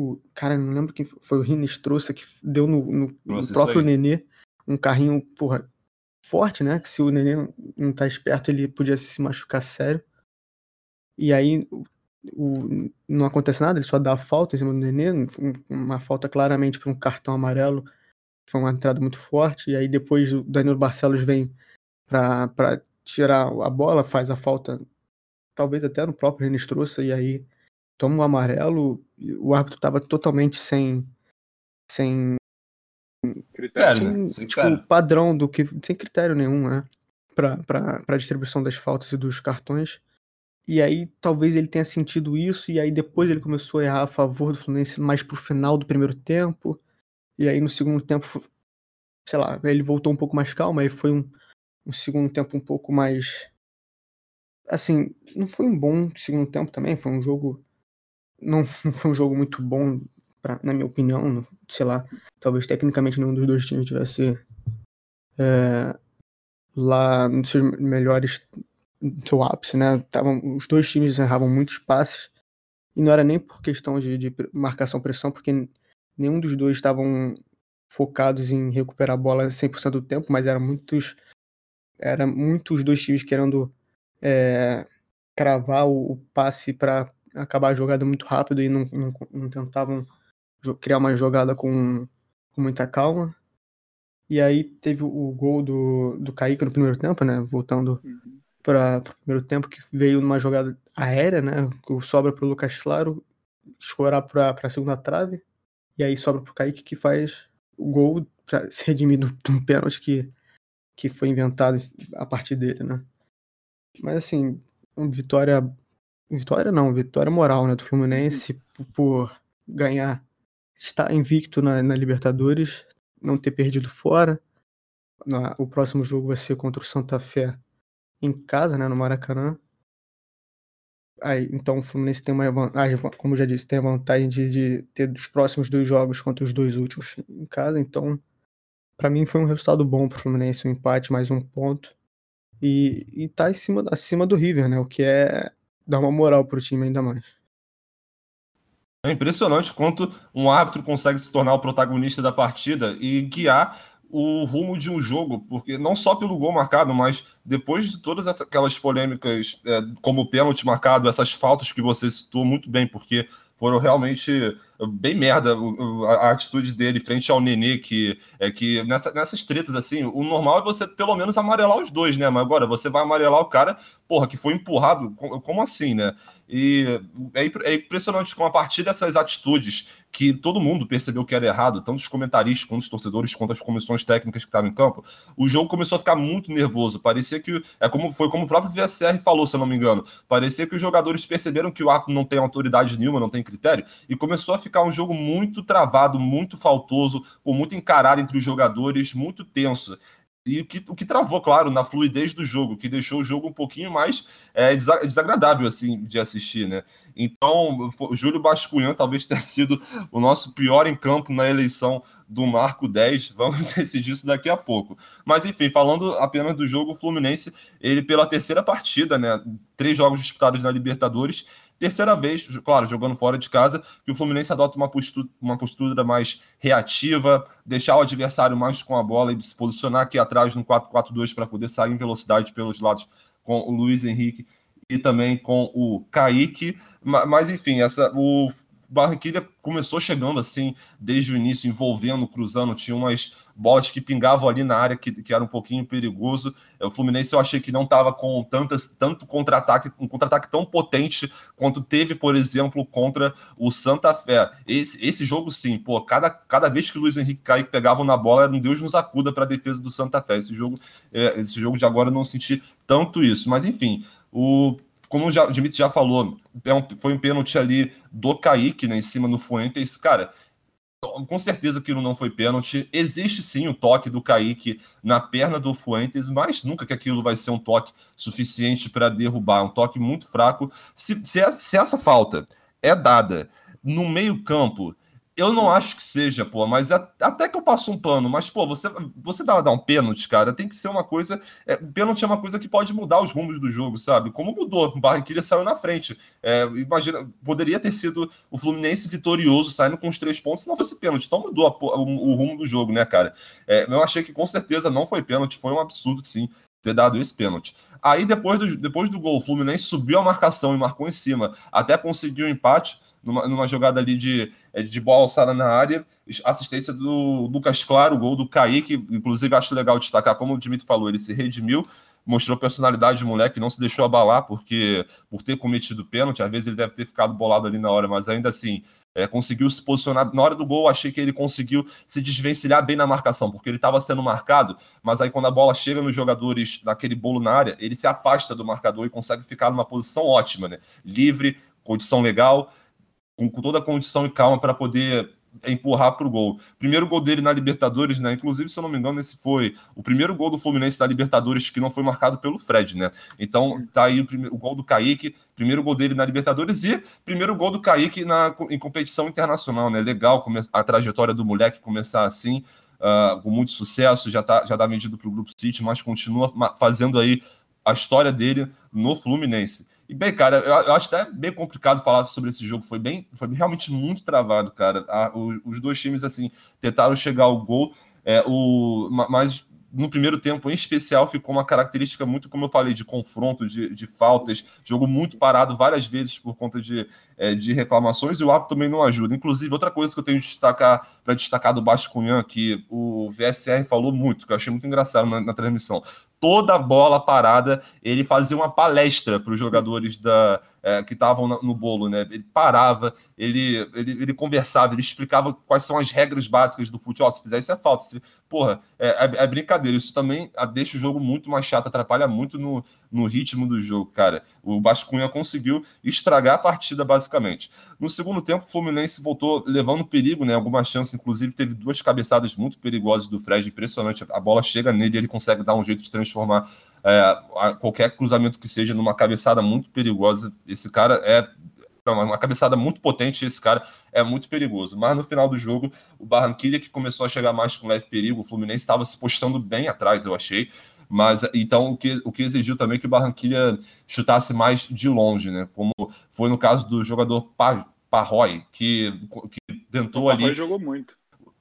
o cara, não lembro quem foi, foi o Rinestroça que deu no, no, no próprio Nenê um carrinho, porra, forte, né? Que se o Nenê não tá esperto, ele podia se machucar sério. E aí o, não acontece nada, ele só dá a falta em cima do Nenê, uma falta claramente para um cartão amarelo. Foi uma entrada muito forte. E aí depois o Danilo Barcelos vem para tirar a bola, faz a falta, talvez até no próprio Renestroça, e aí toma o amarelo. O árbitro estava totalmente sem, sem critério, sem, né? sem tipo, critério. padrão do que. Sem critério nenhum, né? Pra, pra, pra distribuição das faltas e dos cartões. E aí talvez ele tenha sentido isso, e aí depois ele começou a errar a favor do Fluminense mais pro final do primeiro tempo. E aí no segundo tempo, sei lá, ele voltou um pouco mais calmo, aí foi um, um segundo tempo um pouco mais. Assim, não foi um bom segundo tempo também, foi um jogo não, foi um jogo muito bom, pra, na minha opinião. Sei lá, talvez tecnicamente nenhum dos dois times tivesse é, lá nos seus melhores, no seu ápice, né? Tavam, os dois times erravam muitos passes. E não era nem por questão de, de marcação-pressão, porque nenhum dos dois estavam focados em recuperar a bola 100% do tempo, mas era muitos era muitos dois times querendo é, cravar o, o passe para acabar a jogada muito rápido e não, não, não tentavam criar uma jogada com, com, muita calma. E aí teve o gol do, do Kaique no primeiro tempo, né? Voltando uhum. para o primeiro tempo, que veio numa jogada aérea, né? Que sobra para o Lucas Claro escorar para a segunda trave. E aí sobra para o Kaique que faz o gol para se redimir de um pênalti que, que foi inventado a partir dele, né? Mas assim, uma vitória Vitória não, vitória moral, né? Do Fluminense uhum. por ganhar, estar invicto na, na Libertadores, não ter perdido fora. Na, o próximo jogo vai ser contra o Santa Fé em casa, né? No Maracanã. Aí, então o Fluminense tem uma vantagem, como já disse, tem a vantagem de, de ter os próximos dois jogos contra os dois últimos em casa. Então, para mim foi um resultado bom para o Fluminense, um empate, mais um ponto. E, e tá acima, acima do River, né? O que é dá uma moral pro time ainda mais. É impressionante quanto um árbitro consegue se tornar o protagonista da partida e guiar o rumo de um jogo, porque não só pelo gol marcado, mas depois de todas aquelas polêmicas, é, como o pênalti marcado, essas faltas que você citou muito bem, porque foram realmente bem merda a, a, atitude dele frente ao Nenê, que é que nessa, nessas tretas assim, o normal é você pelo menos amarelar os dois, né? Mas agora você vai amarelar o cara, porra, que foi empurrado, como assim, né? E é, é impressionante com a partir dessas atitudes que todo mundo percebeu que era errado, tanto os comentaristas, quanto os torcedores, quanto as comissões técnicas que estavam em campo, o jogo começou a ficar muito nervoso. Parecia que é como foi como o próprio VSR falou, se eu não me engano. Parecia que os jogadores perceberam que o ato não tem autoridade nenhuma, não tem critério, e começou a ficar um jogo muito travado, muito faltoso, com muito encarado entre os jogadores, muito tenso e o que, o que travou, claro, na fluidez do jogo, que deixou o jogo um pouquinho mais é, desagradável assim de assistir, né? Então, Júlio Bascunhã talvez tenha sido o nosso pior em campo na eleição do Marco 10. Vamos decidir isso daqui a pouco. Mas, enfim, falando apenas do jogo, o Fluminense, ele pela terceira partida, né? Três jogos disputados na Libertadores, Terceira vez, claro, jogando fora de casa, que o Fluminense adota uma postura, uma postura mais reativa, deixar o adversário mais com a bola e se posicionar aqui atrás no 4-4-2 para poder sair em velocidade pelos lados com o Luiz Henrique e também com o Kaique. Mas, enfim, essa, o Barranquilla começou chegando assim desde o início, envolvendo, cruzando, tinha umas bolas que pingavam ali na área que, que era um pouquinho perigoso. O Fluminense eu achei que não estava com tantas, tanto contra-ataque, um contra-ataque tão potente quanto teve, por exemplo, contra o Santa Fé. Esse, esse jogo, sim, pô, cada, cada vez que o Luiz Henrique pegavam na bola, era um Deus nos acuda para a defesa do Santa Fé. Esse jogo, é, esse jogo de agora eu não senti tanto isso. Mas enfim, o como já, o Dimitri já falou, é foi um pênalti ali do Kaique, né, em cima do Fuentes. Cara, com certeza aquilo não foi pênalti. Existe sim o toque do Kaique na perna do Fuentes, mas nunca que aquilo vai ser um toque suficiente para derrubar. Um toque muito fraco. Se, se, essa, se essa falta é dada no meio-campo eu não acho que seja, pô, mas até que eu passo um pano, mas, pô, você, você dá, dá um pênalti, cara, tem que ser uma coisa. É, pênalti é uma coisa que pode mudar os rumos do jogo, sabe? Como mudou, o Barranquilla saiu na frente. É, imagina, poderia ter sido o Fluminense vitorioso, saindo com os três pontos, se não fosse pênalti. Então mudou a, o, o, rumo do jogo, né, cara? É, eu achei que com certeza não foi pênalti, foi um absurdo, sim, ter dado esse pênalti. Aí depois do, depois do gol, o Fluminense subiu a marcação e marcou em cima, até conseguiu o um empate numa, numa jogada ali de, é, de bola alçada na área, assistência do Lucas Claro, gol do Kaique, inclusive acho legal destacar, como o Dimitri falou, ele se redimiu, mostrou personalidade do moleque, não se deixou abalar porque por ter cometido pênalti, às vezes ele deve ter ficado bolado ali na hora, mas ainda assim, é, conseguiu se posicionar. Na hora do gol, achei que ele conseguiu se desvencilhar bem na marcação, porque ele estava sendo marcado, mas aí quando a bola chega nos jogadores naquele bolo na área, ele se afasta do marcador e consegue ficar numa posição ótima, né? Livre, condição legal com, com toda a condição e calma para poder empurrar para o gol. Primeiro gol dele na Libertadores, né? Inclusive, se eu não me engano, esse foi o primeiro gol do Fluminense na Libertadores que não foi marcado pelo Fred, né? Então, tá aí o, primeiro, o gol do Kaique, primeiro gol dele na Libertadores e primeiro gol do Kaique na, em competição internacional, né? Legal a trajetória do moleque começar assim, uh, com muito sucesso, já, tá, já dá medido para o Grupo City, mas continua fazendo aí a história dele no Fluminense. E bem, cara, eu, eu, acho até bem complicado falar sobre esse jogo. Foi bem, foi realmente muito travado, cara. A, o, os dois times assim tentaram chegar ao gol, é, o, mas no primeiro tempo, em especial, ficou uma característica muito, como eu falei, de confronto, de, de faltas, jogo muito parado várias vezes por conta de, é, de reclamações, e o árbitro também não ajuda. Inclusive, outra coisa que eu tenho destacar para destacar do Bascunhan, que o VSR falou muito, que eu achei muito engraçado na, na transmissão toda bola parada, ele fazia uma palestra para os jogadores da, é, que estavam no bolo, né? Ele parava, ele, ele, ele conversava, ele explicava quais são as regras básicas do futebol. Se fizer isso é falta. Se, porra, é, é, é, brincadeira. Isso também deixa o jogo muito mais chato, atrapalha muito no, no ritmo do jogo, cara. O Bascunha conseguiu estragar a partida, basicamente. No segundo tempo, o Fluminense voltou levando perigo, né? Algumas chances, inclusive, teve duas cabeçadas muito perigosas do Fred, impressionante. A bola chega nele e ele consegue dar um jeito de transformar é, qualquer cruzamento que seja numa cabeçada muito perigosa. Esse cara é uma cabeçada muito potente, esse cara é muito perigoso. Mas no final do jogo, o Barranquilla que começou a chegar mais com leve perigo, o Fluminense estava se postando bem atrás, eu achei. Mas então o que, o que exigiu também que o Barranquilla chutasse mais de longe, né? Como foi no caso do jogador Parroy, que, que tentou o ali. Jogou muito.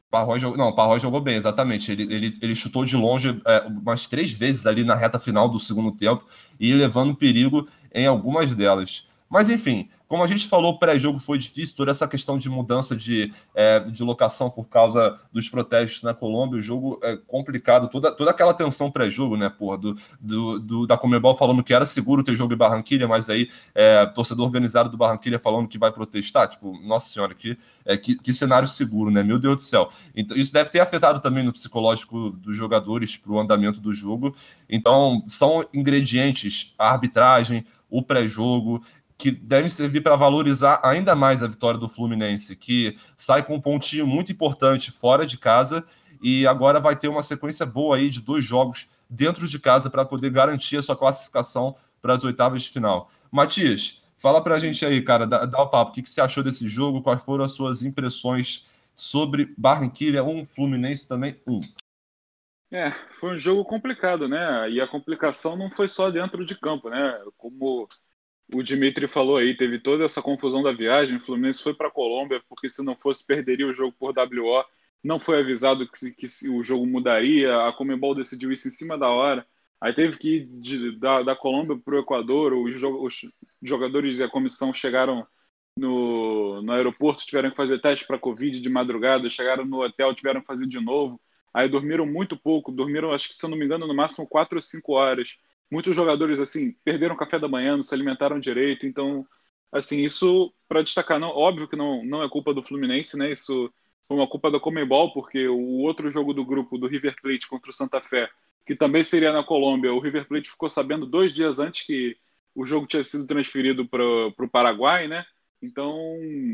Parroy jogou, não, Parroy jogou bem, exatamente. Ele, ele, ele chutou de longe é, umas três vezes ali na reta final do segundo tempo e levando perigo em algumas delas. Mas enfim, como a gente falou, pré-jogo foi difícil, toda essa questão de mudança de, é, de locação por causa dos protestos na Colômbia, o jogo é complicado, toda, toda aquela tensão pré-jogo, né, porra, do, do, do, da Comebol falando que era seguro ter jogo em Barranquilha, mas aí é, torcedor organizado do Barranquilha falando que vai protestar, tipo, nossa senhora, que, é, que, que cenário seguro, né, meu Deus do céu. Então, isso deve ter afetado também no psicológico dos jogadores para o andamento do jogo, então são ingredientes, a arbitragem, o pré-jogo, que devem servir para valorizar ainda mais a vitória do Fluminense, que sai com um pontinho muito importante fora de casa e agora vai ter uma sequência boa aí de dois jogos dentro de casa para poder garantir a sua classificação para as oitavas de final. Matias, fala para a gente aí, cara, dá, dá o papo, o que, que você achou desse jogo, quais foram as suas impressões sobre Barranquilha 1, um, Fluminense também 1? Um. É, foi um jogo complicado, né? E a complicação não foi só dentro de campo, né? Como o Dimitri falou aí, teve toda essa confusão da viagem, o Fluminense foi para a Colômbia, porque se não fosse, perderia o jogo por WO. Não foi avisado que, que o jogo mudaria, a Comembol decidiu isso em cima da hora. Aí teve que ir de, da, da Colômbia para o Equador, os, os, jogadores e a comissão chegaram no, no aeroporto, tiveram que fazer teste para Covid de madrugada, chegaram no hotel, tiveram que fazer de novo. Aí dormiram muito pouco, dormiram, acho que se eu não me engano, no máximo 4 ou 5 horas muitos jogadores assim perderam café da manhã, não se alimentaram direito, então assim isso para destacar, não, óbvio que não não é culpa do Fluminense, né? Isso foi uma culpa da Comebol, porque o outro jogo do grupo do River Plate contra o Santa Fé, que também seria na Colômbia, o River Plate ficou sabendo dois dias antes que o jogo tinha sido transferido para o Paraguai, né? Então,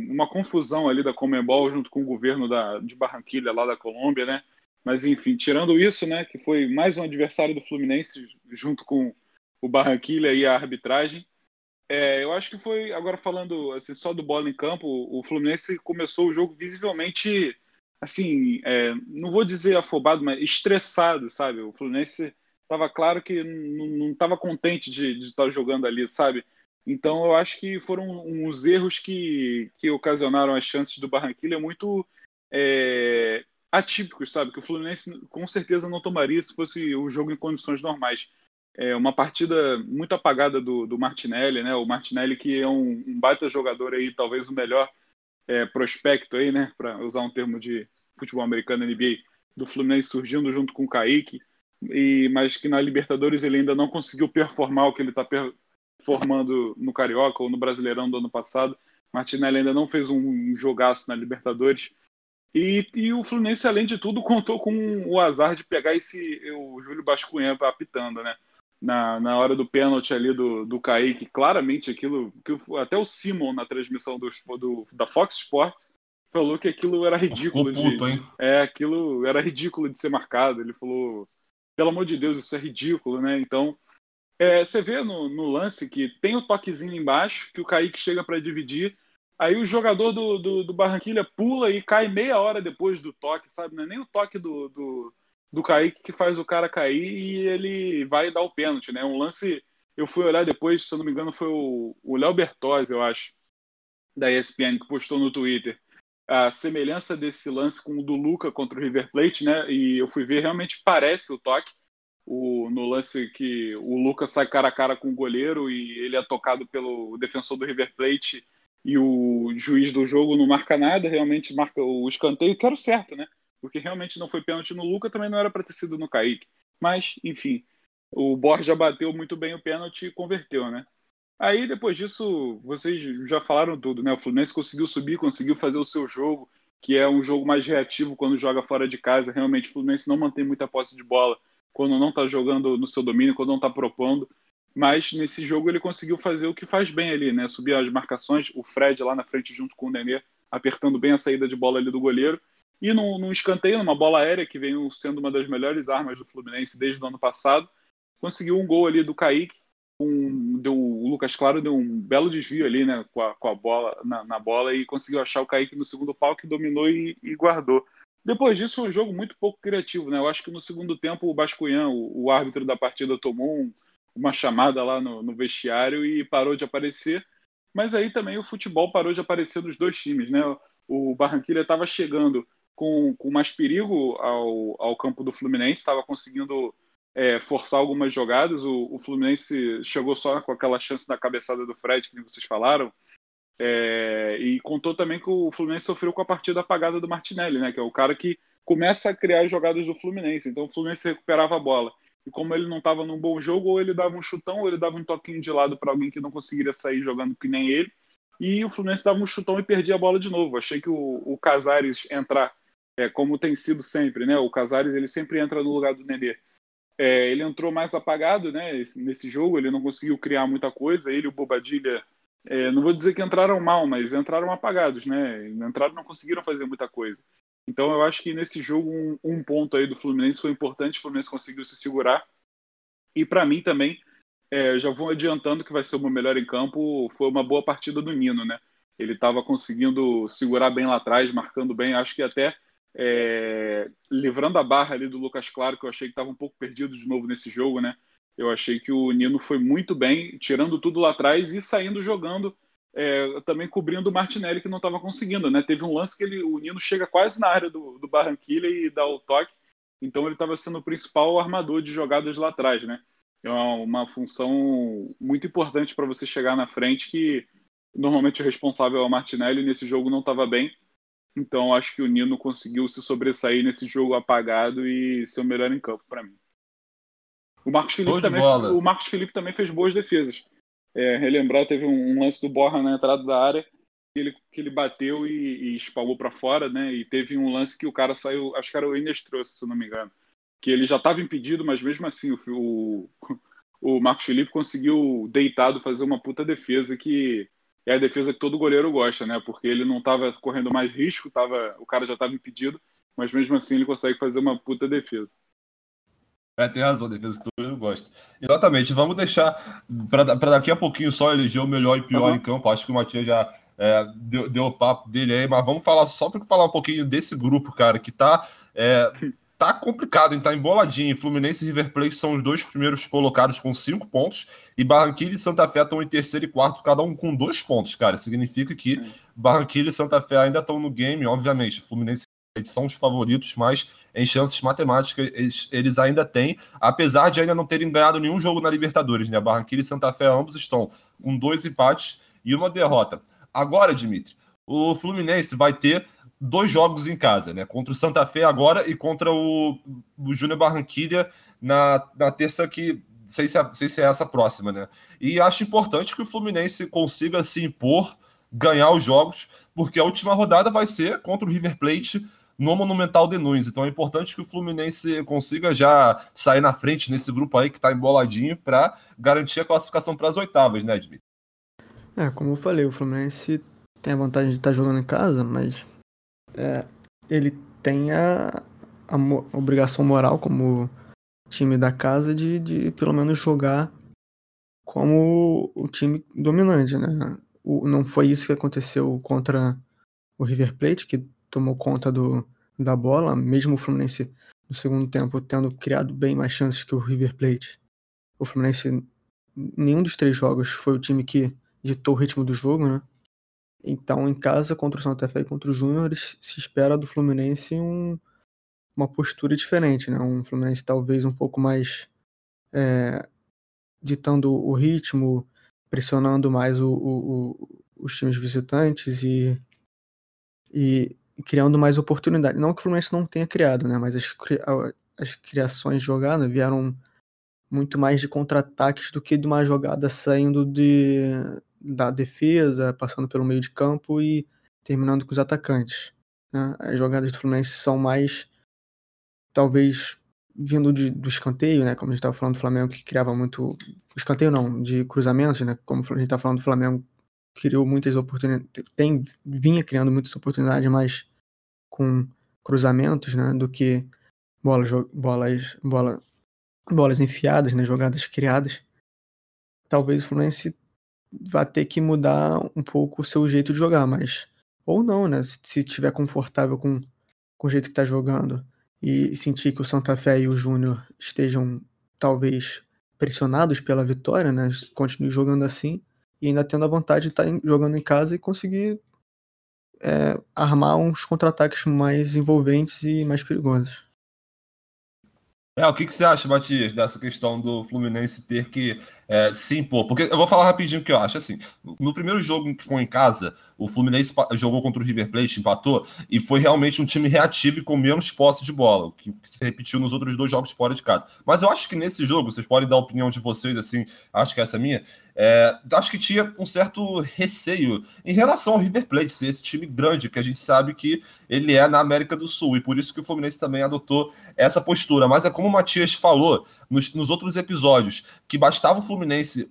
uma confusão ali da Comebol junto com o governo da, de Barranquilha, lá da Colômbia, né? Mas enfim, tirando isso, né, que foi mais um adversário do Fluminense junto com o Barranquilha e a arbitragem, é, eu acho que foi, agora falando assim, só do bola em campo, o Fluminense começou o jogo visivelmente, assim, é, não vou dizer afobado, mas estressado, sabe? O Fluminense estava claro que não estava contente de, estar jogando ali, sabe? Então eu acho que foram uns erros que, que ocasionaram as chances do Barranquilha muito é, atípicos, sabe? Que o Fluminense com certeza não tomaria se fosse o jogo em condições normais. É uma partida muito apagada do, do Martinelli, né? O Martinelli que é um, um baita jogador aí, talvez o melhor é, prospecto aí, né? Para usar um termo de futebol americano NBA do Fluminense surgindo junto com o Kaique, e, mas que na Libertadores ele ainda não conseguiu performar o que ele está performando no Carioca ou no Brasileirão do ano passado. Martinelli ainda não fez um jogaço na Libertadores. E, e, o Fluminense, além de tudo, contou com o azar de pegar esse o Júlio Bascunha apitando, né? Na, na hora do pênalti ali do, do Kaique, claramente aquilo, que até o Simon na transmissão do, do, da Fox Sports falou que aquilo era ridículo puto, de, hein? é aquilo era ridículo de ser marcado. Ele falou, pelo amor de Deus, isso é ridículo, né? Então é, você vê no, no lance que tem o toquezinho embaixo que o Kaique chega para dividir Aí o jogador do, do, do, Barranquilha pula e cai meia hora depois do toque, sabe? Não é nem o toque do, do, do Kaique que faz o cara cair e ele vai dar o pênalti, né? Um lance. Eu fui olhar depois, se eu não me engano, foi o Léo Bertozzi, eu acho, da ESPN, que postou no Twitter a semelhança desse lance com o do Luca contra o River Plate, né? E eu fui ver, realmente parece o toque. O, no lance que o Lucas sai cara a cara com o goleiro e ele é tocado pelo defensor do River Plate e o juiz do jogo não marca nada, realmente marca o escanteio, que era o certo, né? Porque realmente não foi pênalti no Luca, também não era para ter sido no Kaique. Mas, enfim, o Borja bateu muito bem o pênalti e converteu, né? Aí, depois disso, vocês já falaram tudo, né? O Fluminense conseguiu subir, conseguiu fazer o seu jogo, que é um jogo mais reativo quando joga fora de casa. Realmente, o Fluminense não mantém muita posse de bola quando não está jogando no seu domínio, quando não está propondo mas nesse jogo ele conseguiu fazer o que faz bem ali, né? Subir as marcações, o Fred lá na frente junto com o Nenê, apertando bem a saída de bola ali do goleiro. E num, num escanteio, numa bola aérea, que vem sendo uma das melhores armas do Fluminense desde o ano passado, conseguiu um gol ali do Kaique. Um, deu, o Lucas Claro deu um belo desvio ali, né, com a, com a bola na, na, bola e conseguiu achar o Kaique no segundo pau que dominou e, e, guardou. Depois disso, foi um jogo muito pouco criativo, né? Eu acho que no segundo tempo o Bascuian, o, o árbitro da partida, tomou um, uma chamada lá no, no vestiário e parou de aparecer. Mas aí também o futebol parou de aparecer nos dois times, né? O Barranquilla estava chegando com, com mais perigo ao, ao campo do Fluminense, estava conseguindo é, forçar algumas jogadas. O, o, Fluminense chegou só com aquela chance da cabeçada do Fred, que vocês falaram. É, e contou também que o Fluminense sofreu com a partida apagada do Martinelli, né? Que é o cara que começa a criar as jogadas do Fluminense. Então o Fluminense recuperava a bola. E como ele não estava num bom jogo, ou ele dava um chutão, ou ele dava um toquinho de lado para alguém que não conseguiria sair jogando que nem ele. E o Fluminense dava um chutão e perdia a bola de novo. Achei que o, o Casares entrar, é, como tem sido sempre, né? O Casares ele sempre entra no lugar do Nenê. É, ele entrou mais apagado né, nesse jogo, ele não conseguiu criar muita coisa. Ele e o Bobadilha, é, não vou dizer que entraram mal, mas entraram apagados, né? Entraram não conseguiram fazer muita coisa. Então eu acho que nesse jogo um, um ponto aí do Fluminense foi importante, o Fluminense conseguiu se segurar. E para mim também, é, já vou adiantando que vai ser o meu melhor em campo, foi uma boa partida do Nino, né? Ele estava conseguindo segurar bem lá atrás, marcando bem, acho que até é, livrando a barra ali do Lucas Claro, que eu achei que estava um pouco perdido de novo nesse jogo, né? Eu achei que o Nino foi muito bem, tirando tudo lá atrás e saindo jogando é, também cobrindo o Martinelli que não estava conseguindo, né? Teve um lance que ele, o Nino chega quase na área do, do Barranquilha e dá o toque, então ele estava sendo o principal armador de jogadas lá atrás, né? É uma função muito importante para você chegar na frente que normalmente o responsável é o Martinelli nesse jogo não estava bem, então acho que o Nino conseguiu se sobressair nesse jogo apagado e ser o melhor em campo para mim. O Marcos Felipe também, o Marcos Felipe também fez boas defesas é, relembrar, teve um, um, lance do Borja na entrada da área que ele, que ele bateu e, e espalhou para fora, né? E teve um lance que o cara saiu, acho que era o Inês trouxe, se não me engano, que ele já estava impedido, mas mesmo assim o, o, o Marcos Felipe conseguiu deitado fazer uma puta defesa que é a defesa que todo goleiro gosta, né? Porque ele não estava correndo mais risco, tava, o cara já estava impedido, mas mesmo assim ele consegue fazer uma puta defesa. É, tem razão, defesa que mundo gosta. Exatamente, vamos deixar para daqui a pouquinho só eleger o melhor e pior uhum. em campo. Acho que o Matias já é, deu, deu, o papo dele aí, mas vamos falar só para falar um pouquinho desse grupo, cara, que tá, é, tá complicado, tá emboladinho. Fluminense e River Plate são os dois primeiros colocados com cinco pontos, e Barranquilla e Santa Fé estão em terceiro e quarto, cada um com dois pontos, cara. Significa que Barranquilla e Santa Fé ainda estão no game, obviamente. Fluminense são os favoritos, mas em chances matemáticas eles, eles, ainda têm, apesar de ainda não terem ganhado nenhum jogo na Libertadores, né? Barranquilla e Santa Fé ambos estão com dois empates e uma derrota. Agora, Dimitri, o Fluminense vai ter dois jogos em casa, né? Contra o Santa Fé agora e contra o, o Júnior Barranquilla na, na terça que sei se, sei se é essa próxima, né? E acho importante que o Fluminense consiga se impor, ganhar os jogos, porque a última rodada vai ser contra o River Plate no Monumental de Nunes. Então é importante que o Fluminense consiga já sair na frente nesse grupo aí que está emboladinho para garantir a classificação para as oitavas, né, Edmir? É, como eu falei, o Fluminense tem a vantagem de estar tá jogando em casa, mas é, ele tem a, a, a, obrigação moral como time da casa de, de pelo menos jogar como o time dominante, né? O, não foi isso que aconteceu contra o River Plate, que tomou conta do, da bola, mesmo o Fluminense no segundo tempo tendo criado bem mais chances que o River Plate. O Fluminense, nenhum dos três jogos foi o time que ditou o ritmo do jogo, né? Então, em casa, contra o Santa Fé e contra o Júnior, se espera do Fluminense um, uma postura diferente, né? Um Fluminense talvez um pouco mais é, ditando o ritmo, pressionando mais o, o, o, os times visitantes e, e criando mais oportunidade. Não que o Fluminense não tenha criado, né? Mas as, as criações de jogada vieram muito mais de contra-ataques do que de uma jogada saindo de, da defesa, passando pelo meio de campo e terminando com os atacantes. Né? As jogadas do Fluminense são mais, talvez, vindo de, do escanteio, né? Como a gente estava falando do Flamengo, que criava muito. Escanteio não, de cruzamentos, né? Como a gente está falando do Flamengo, criou muitas oportunidades, tem, vinha criando muitas oportunidades mais com cruzamentos, né, do que bolas, bolas, bola, bolas enfiadas, né, jogadas criadas. Talvez o Fluminense vá ter que mudar um pouco o seu jeito de jogar, mas ou não, né, se estiver confortável com, com o jeito que está jogando e sentir que o Santa Fé e o Júnior estejam talvez pressionados pela vitória, né, continue jogando assim e ainda tendo a vontade de estar tá jogando em casa e conseguir é, armar uns contra-ataques mais envolventes e mais perigosos. É, o que, que você acha, Matias, dessa questão do Fluminense ter que é, se impor? Porque eu vou falar rapidinho o que eu acho. Assim, no primeiro jogo que foi em casa, o Fluminense jogou contra o River Plate, empatou, e foi realmente um time reativo e com menos posse de bola, o que se repetiu nos outros dois jogos fora de casa. Mas eu acho que nesse jogo, vocês podem dar a opinião de vocês, assim, acho que essa é a minha, é, acho que tinha um certo receio em relação ao River Plate ser esse time grande, que a gente sabe que ele é na América do Sul, e por isso que o Fluminense também adotou essa postura. Mas é como o Matias falou nos, nos outros episódios, que bastava o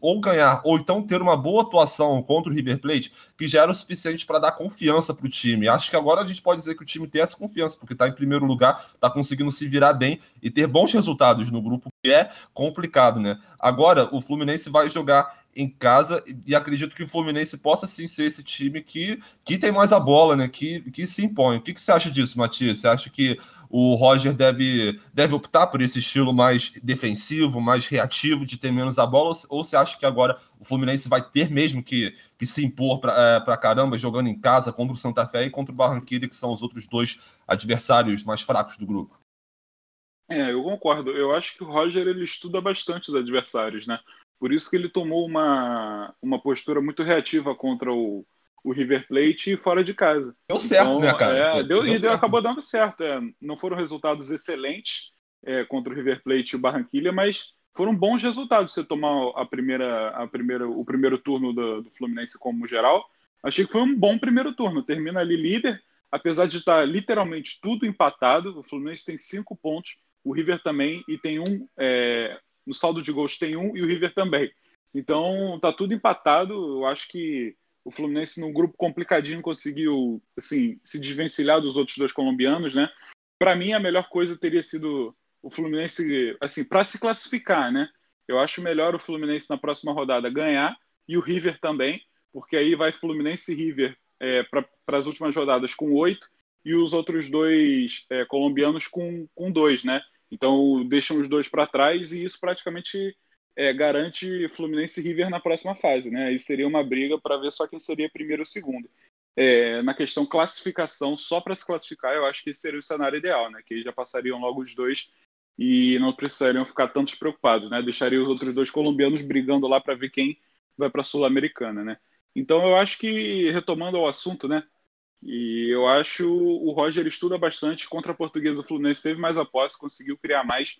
ou ganhar, ou então ter uma boa atuação contra o River Plate, que já era o suficiente para dar confiança para o time. Acho que agora a gente pode dizer que o time tem essa confiança, porque está em primeiro lugar, está conseguindo se virar bem e ter bons resultados no grupo, que é complicado, né? Agora o Fluminense vai jogar em casa e acredito que o Fluminense possa sim ser esse time que, que tem mais a bola, né? Que, que se impõe. O que, que você acha disso, Matias? Você acha que o Roger deve, deve optar por esse estilo mais defensivo, mais reativo, de ter menos a bola? Ou, você acha que agora o Fluminense vai ter mesmo que, que se impor para é, caramba, jogando em casa contra o Santa Fé e contra o Barranquilla, que são os outros dois adversários mais fracos do grupo? É, eu concordo. Eu acho que o Roger ele estuda bastante os adversários, né? Por isso que ele tomou uma, uma postura muito reativa contra o, o River Plate fora de casa. Deu certo, então, né, cara? É, deu, deu e deu, acabou dando certo. É, não foram resultados excelentes é, contra o River Plate e o Barranquilha, mas foram bons resultados. Você tomar a primeira, a primeira, o primeiro turno do, do Fluminense como geral, achei que foi um bom primeiro turno. Termina ali líder, apesar de estar literalmente tudo empatado. O Fluminense tem cinco pontos, o River também, e tem um, é, no saldo de gols tem um e o River também. Então tá tudo empatado. Eu acho que o Fluminense num grupo complicadinho conseguiu assim se desvencilhar dos outros dois colombianos, né? Para mim a melhor coisa teria sido o Fluminense assim para se classificar, né? Eu acho melhor o Fluminense na próxima rodada ganhar e o River também, porque aí vai Fluminense e River é, para as últimas rodadas com oito e os outros dois é, colombianos com, com dois, né? Então deixam os dois para trás e isso praticamente é, garante Fluminense e River na próxima fase, né? Aí seria uma briga para ver só quem seria primeiro ou segundo. É, na questão classificação, só para se classificar, eu acho que esse seria o cenário ideal, né? Que já passariam logo os dois e não precisariam ficar tantos preocupados, né? Deixaria os outros dois colombianos brigando lá para ver quem vai para a Sul-Americana, né? Então eu acho que retomando ao assunto, né? E eu acho o Roger estuda bastante contra a Portuguesa. O Fluminense teve mais a posse, conseguiu criar mais,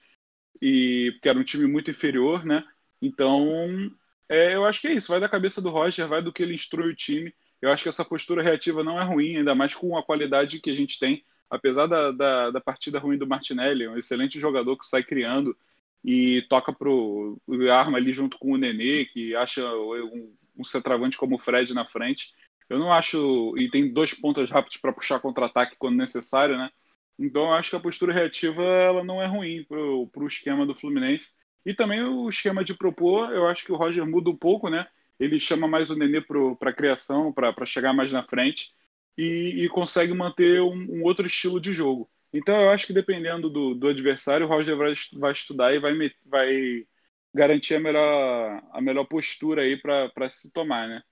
e porque era um time muito inferior, né? Então, é, eu acho que é isso. Vai da cabeça do Roger, vai do que ele instrui o time. Eu acho que essa postura reativa não é ruim, ainda mais com a qualidade que a gente tem. Apesar da, da, da partida ruim do Martinelli, um excelente jogador que sai criando e toca pro arma ali junto com o Nenê, que acha um, um centroavante como o Fred na frente. Eu não acho. E tem dois pontos rápidos para puxar contra-ataque quando necessário, né? Então eu acho que a postura reativa ela não é ruim para o esquema do Fluminense. E também o esquema de propor, eu acho que o Roger muda um pouco, né? Ele chama mais o Nenê para criação, para chegar mais na frente e, e consegue manter um, um, outro estilo de jogo. Então eu acho que dependendo do, do adversário, o Roger vai, vai estudar e vai, vai garantir a melhor, a melhor postura aí para se tomar, né?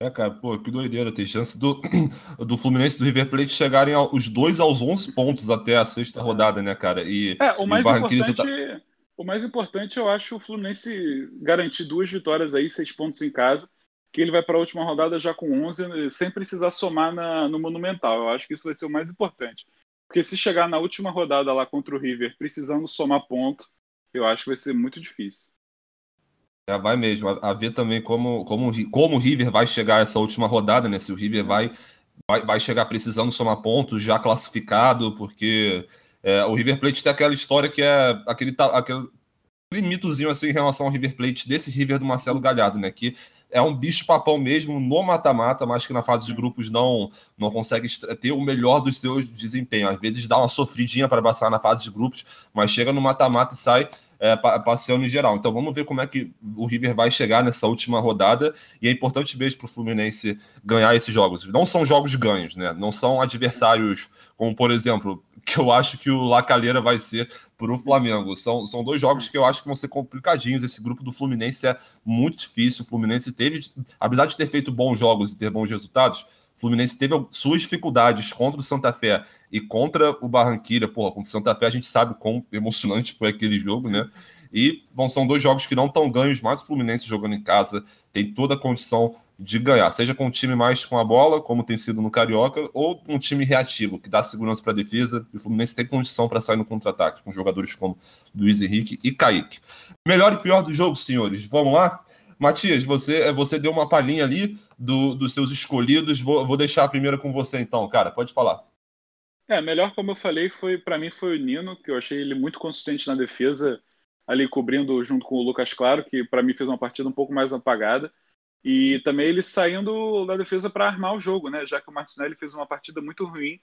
É, cara, pô, que doideira. Tem chance do, do Fluminense e do River Plate chegarem ao, os dois aos 11 pontos até a sexta rodada, né, cara? E, é, o mais, importante, tá... o mais importante, eu acho, o Fluminense garantir duas vitórias aí, seis pontos em casa, que ele vai para a última rodada já com 11, sem precisar somar na, no Monumental. Eu acho que isso vai ser o mais importante. Porque se chegar na última rodada lá contra o River precisando somar ponto, eu acho que vai ser muito difícil. É, vai mesmo. A, a, ver também como, como, como o River vai chegar essa última rodada, né? Se o River vai, vai, vai chegar precisando somar pontos, já classificado, porque é, o River Plate tem aquela história que é aquele, aquele, aquele mitozinho assim em relação ao River Plate desse River do Marcelo Galhardo, né? Que é um bicho-papão mesmo no mata-mata, mas que na fase de grupos não, não consegue ter o melhor dos seus desempenhos. Às vezes dá uma sofridinha para passar na fase de grupos, mas chega no mata-mata e sai é, passeando em geral. Então vamos ver como é que o River vai chegar nessa última rodada. E é importante mesmo para o Fluminense ganhar esses jogos. Não são jogos ganhos, né? Não são adversários como, por exemplo, que eu acho que o Lacalheira vai ser para o Flamengo. São, são dois jogos que eu acho que vão ser complicadinhos. Esse grupo do Fluminense é muito difícil. O Fluminense teve, apesar de ter feito bons jogos e ter bons resultados, Fluminense teve suas dificuldades contra o Santa Fé e contra o Barranquilla. Porra, contra o Santa Fé a gente sabe quão emocionante foi aquele jogo, né? E bom, são dois jogos que não estão ganhos, mas o Fluminense jogando em casa tem toda a condição de ganhar, seja com um time mais com a bola, como tem sido no Carioca, ou um time reativo, que dá segurança para a defesa, e o Fluminense tem condição para sair no contra-ataque, com jogadores como Luiz Henrique e Kaique. Melhor e pior do jogo, senhores, vamos lá? Matias, você, você deu uma palhinha ali do, dos seus escolhidos, vou, vou deixar a primeira com você então, cara, pode falar. É, melhor como eu falei, foi para mim foi o Nino, que eu achei ele muito consistente na defesa, ali cobrindo junto com o Lucas Claro, que para mim fez uma partida um pouco mais apagada. E também ele saindo da defesa para armar o jogo, né? Já que o Martinelli fez uma partida muito ruim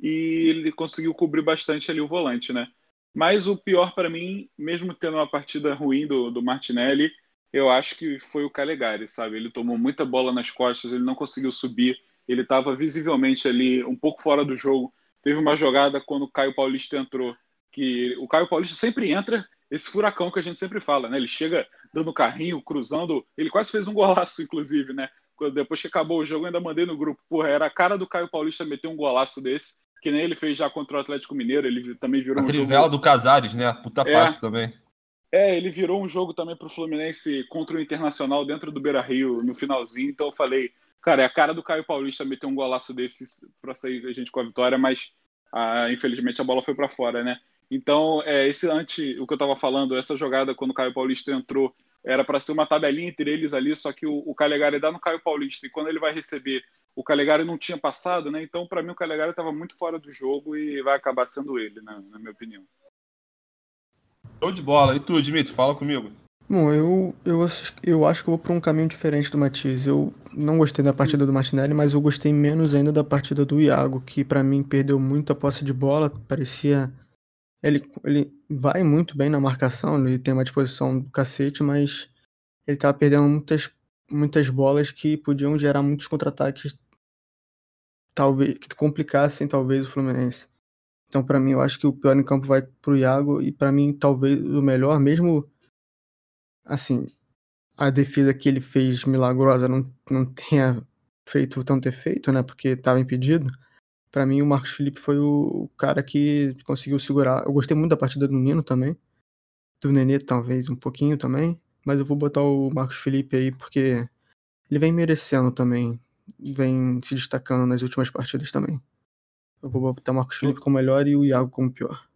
e ele conseguiu cobrir bastante ali o volante, né? Mas o pior para mim, mesmo tendo uma partida ruim do, do Martinelli, eu acho que foi o Calegari, sabe? Ele tomou muita bola nas costas, ele não conseguiu subir, ele estava visivelmente ali um pouco fora do jogo. Teve uma jogada quando o Caio Paulista entrou, que o Caio Paulista sempre entra esse furacão que a gente sempre fala, né? Ele chega dando carrinho, cruzando. Ele quase fez um golaço, inclusive, né? Depois que acabou o jogo, eu ainda mandei no grupo. Porra, era a cara do Caio Paulista meter um golaço desse, que nem ele fez já contra o Atlético Mineiro. Ele também virou a um jogo... do Casares, né? Puta é, passe também. É, ele virou um jogo também pro Fluminense contra o Internacional dentro do Beira Rio no finalzinho. Então eu falei, cara, é a cara do Caio Paulista meter um golaço desses pra sair a gente com a vitória, mas ah, infelizmente a bola foi para fora, né? Então, é, esse antes, o que eu estava falando, essa jogada quando o Caio Paulista entrou, era para ser uma tabelinha entre eles ali, só que o, o Calegari dá no Caio Paulista, e quando ele vai receber, o Calegari não tinha passado, né? Então, para mim, o Calegari estava muito fora do jogo e vai acabar sendo ele, né? na minha opinião. Show de bola. E tu, Dimitri, fala comigo. Bom, eu, eu, eu acho que eu vou para um caminho diferente do Matias. Eu não gostei da partida do Martinelli, mas eu gostei menos ainda da partida do Iago, que para mim perdeu muita posse de bola, parecia ele, ele vai muito bem na marcação, ele tem uma disposição do cacete, mas ele tava perdendo muitas, muitas bolas que podiam gerar muitos contra-ataques, talvez que complicassem talvez o Fluminense. Então, para mim, eu acho que o pior em campo vai pro Iago e para mim talvez o melhor, mesmo assim, a defesa que ele fez milagrosa não, não tenha feito tanto efeito, né? Porque estava impedido para mim, o Marcos Felipe foi o cara que conseguiu segurar. Eu gostei muito da partida do Nino também. Do Nenê, talvez, um pouquinho também. Mas eu vou botar o Marcos Felipe aí porque ele vem merecendo também. Vem se destacando nas últimas partidas também. Eu vou botar o Marcos Felipe como melhor e o Iago como pior.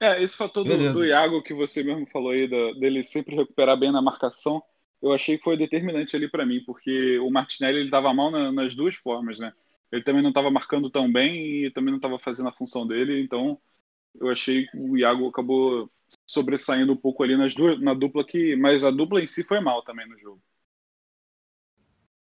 É, esse fator do, do, Iago que você mesmo falou aí, do, dele sempre recuperar bem na marcação, eu achei que foi determinante ali para mim, porque o Martinelli ele dava mal na, nas duas formas, né? ele também não estava marcando tão bem e também não estava fazendo a função dele, então eu achei que o Iago acabou sobressaindo um pouco ali nas duas, na dupla que, mas a dupla em si foi mal também no jogo.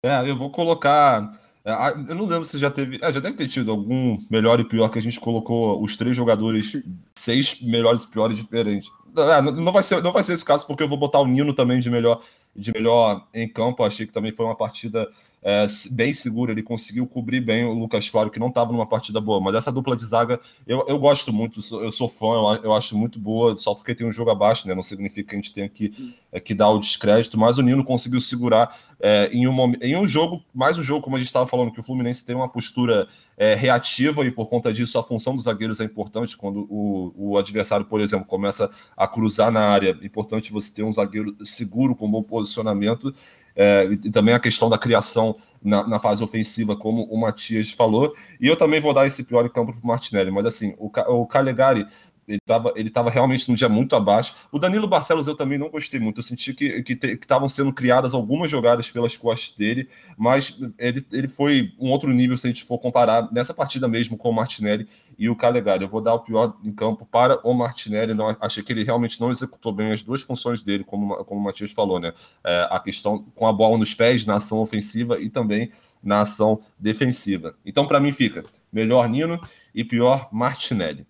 É, eu vou colocar. É, eu não lembro se já teve. É, já deve ter tido algum melhor e pior que a gente colocou os três jogadores, seis melhores e piores diferentes. É, não, vai ser, não vai ser esse caso, porque eu vou botar o Nino também de melhor, de melhor em campo. Achei que também foi uma partida é, bem seguro, ele conseguiu cobrir bem o Lucas Claro, que não estava numa partida boa. Mas essa dupla de zaga, eu, eu gosto muito, eu sou fã, eu, eu, acho muito boa, só porque tem um jogo abaixo, né? Não significa que a gente tenha que, é, que dar o descrédito, mas o Nino conseguiu segurar é, em, um, em um jogo, mais um jogo, como a gente estava falando, que o Fluminense tem uma postura é, reativa e por conta disso a função dos zagueiros é importante. Quando o, o adversário, por exemplo, começa a cruzar na área, é importante você ter um zagueiro seguro, com bom posicionamento é, e também a questão da criação na, na, fase ofensiva, como o Matias falou. E eu também vou dar esse pior campo para o Martinelli, mas assim, o, o Calegari ele estava ele tava realmente num dia muito abaixo. O Danilo Barcelos eu também não gostei muito. Eu senti que estavam sendo criadas algumas jogadas pelas costas dele, mas ele, ele foi um outro nível se a gente for comparar nessa partida mesmo com o Martinelli e o Calegari. Eu vou dar o pior em campo para o Martinelli. Não, achei que ele realmente não executou bem as duas funções dele, como, como o Matias falou, né? É, a questão com a bola nos pés, na ação ofensiva e também na ação defensiva. Então, para mim, fica melhor Nino e pior Martinelli.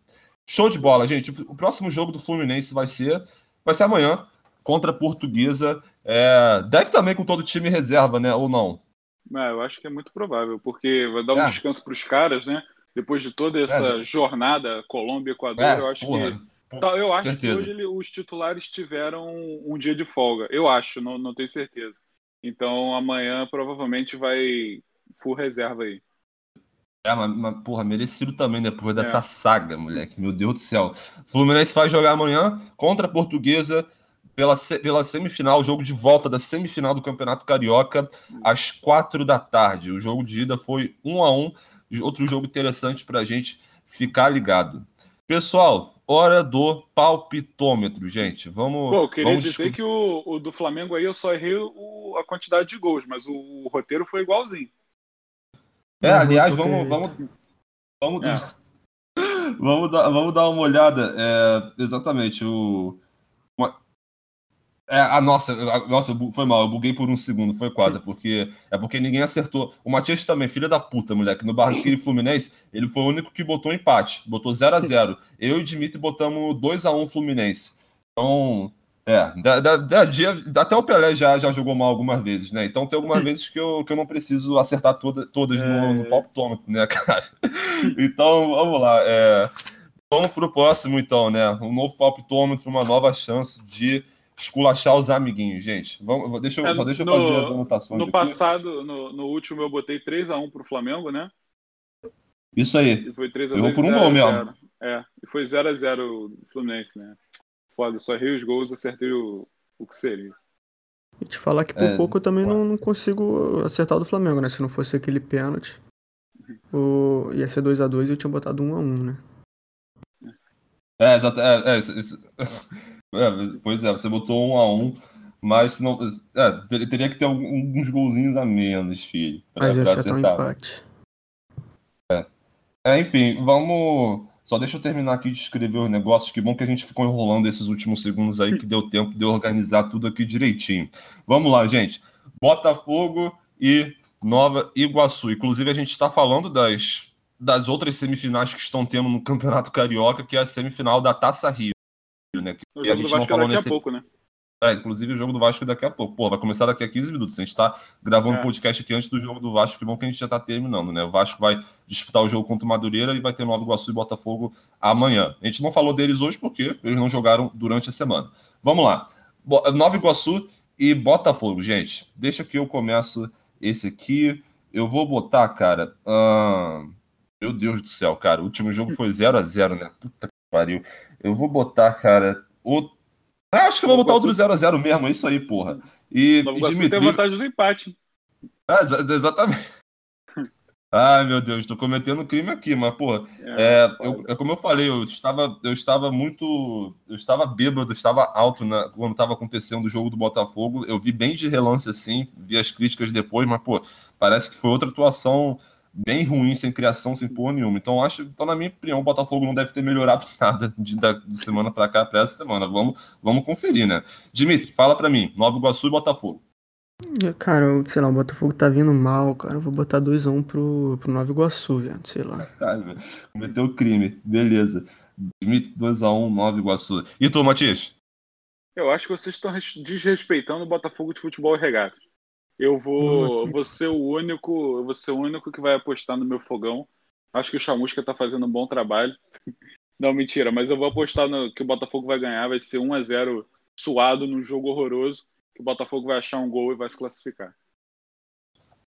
Show de bola, gente. O próximo jogo do Fluminense vai ser, vai ser amanhã contra a Portuguesa. É, deve também com todo o time reserva, né? Ou não? É, eu acho que é muito provável, porque vai dar um é. descanso para os caras, né? Depois de toda essa é, jornada Colômbia-Equador, é, eu acho porra, que. Porra, eu acho certeza. que hoje ele, os titulares tiveram um dia de folga. Eu acho, não, não tenho certeza. Então amanhã provavelmente vai full reserva aí. É, mas, mas, porra, merecido também depois dessa é. saga, moleque. Meu Deus do céu. Fluminense vai jogar amanhã contra a Portuguesa pela, pela semifinal, jogo de volta da semifinal do Campeonato Carioca, às quatro da tarde. O jogo de ida foi um a um. Outro jogo interessante para a gente ficar ligado. Pessoal, hora do palpitômetro, gente. Vamos. Pô, eu queria vamos dizer que o, o, do Flamengo aí eu só errei o, a quantidade de gols, mas o, o roteiro foi igualzinho. É, aliás, vamos, vamos, vamos, é. vamos, dar, vamos dar uma olhada. É, exatamente, o, é, a nossa, a, nossa, foi mal, eu buguei por um segundo, foi quase, porque é porque ninguém acertou. O Matias também, filha da puta, moleque, no Barranquilla Fluminense, ele foi o único que botou empate, botou 0 a 0 Eu e o Dimitri botamos 2 a 1 Fluminense. Então, é, da, da, da, dia, até o Pelé já, já jogou mal algumas vezes, né? Então tem algumas vezes que eu, que eu não preciso acertar toda, todas é... no, no palpitômetro, né, cara? Então, vamos lá. É, vamos pro próximo, então, né? Um novo palpitômetro, uma nova chance de esculachar os amiguinhos, gente. Vamos, deixa eu, é, só deixa eu no, fazer as anotações. No aqui. passado, no, no, último, eu botei 3x1 pro Flamengo, né? Isso aí. E foi 3 a eu por um gol mesmo. É, e foi 0x0 o Fluminense, né? Foda, só errei os gols, acertei o, o que seria. E te falar que por é, pouco eu também não, não, consigo acertar o do Flamengo, né? Se não fosse aquele pênalti, o... ia ser 2x2 e eu tinha botado 1x1, né? É, exato. É, é, isso, isso... É, pois é, você botou um a um, mas não, é, teria que ter alguns golzinhos a menos, filho. Pra, mas ia acertar um empate. É. é, enfim, vamos. Só deixa eu terminar aqui de escrever os negócios. Que bom que a gente ficou enrolando esses últimos segundos aí, que deu tempo de organizar tudo aqui direitinho. Vamos lá, gente. Botafogo e Nova Iguaçu. Inclusive, a gente está falando das, das outras semifinais que estão tendo no Campeonato Carioca, que é a semifinal da Taça Rio né? Que o jogo a gente do Vasco não falou daqui nesse... a pouco, né? É, inclusive o jogo do Vasco daqui a pouco. Pô, vai começar daqui a 15 minutos. A gente tá gravando é. podcast aqui antes do jogo do Vasco, que bom que a gente já tá terminando, né? O Vasco vai disputar o jogo contra o Madureira e vai ter Nova Iguaçu e Botafogo amanhã. A gente não falou deles hoje porque eles não jogaram durante a semana. Vamos lá. Nova Iguaçu e Botafogo, gente. Deixa que eu começo esse aqui. Eu vou botar, cara. Uh... Meu Deus do céu, cara. O último jogo foi 0 a 0 né? Puta que pariu. Eu vou botar, cara, o. Ah, acho que eu vou botar o do 0x0 mesmo, é isso aí, porra. E, e Dimitri... tem vantagem do empate. Ah, exatamente. Ai, meu Deus, estou cometendo crime aqui, mas, porra, é, é, eu, é, como eu falei, eu estava, eu estava muito. Eu estava bêbado, estava alto na, quando estava acontecendo o jogo do Botafogo. Eu vi bem de relance assim, vi as críticas depois, mas, pô, parece que foi outra atuação bem ruim, sem criação, sem porra nenhuma. Então, acho, então, na minha opinião, o Botafogo não deve ter melhorado nada de, de semana para cá para essa semana. Vamos, vamos conferir, né? Dimitri, fala para mim, Nova Iguaçu e Botafogo. Cara, sei lá, o Botafogo tá vindo mal, cara. Eu vou botar 2x1 um pro, pro Nova Iguaçu, velho. Sei lá. Cometeu crime, beleza. Dimitri, 2x1, um, Nova Iguaçu. E tu, Matias? Eu acho que vocês estão desrespeitando o Botafogo de futebol e regatas. Eu vou, vou ser o único, eu vou ser o único que vai apostar no meu fogão. Acho que o Chamusca tá fazendo um bom trabalho. Não, mentira, mas eu vou apostar no, que o Botafogo vai ganhar, vai ser 1 a 0 suado num jogo horroroso, que o Botafogo vai achar um gol e vai se classificar.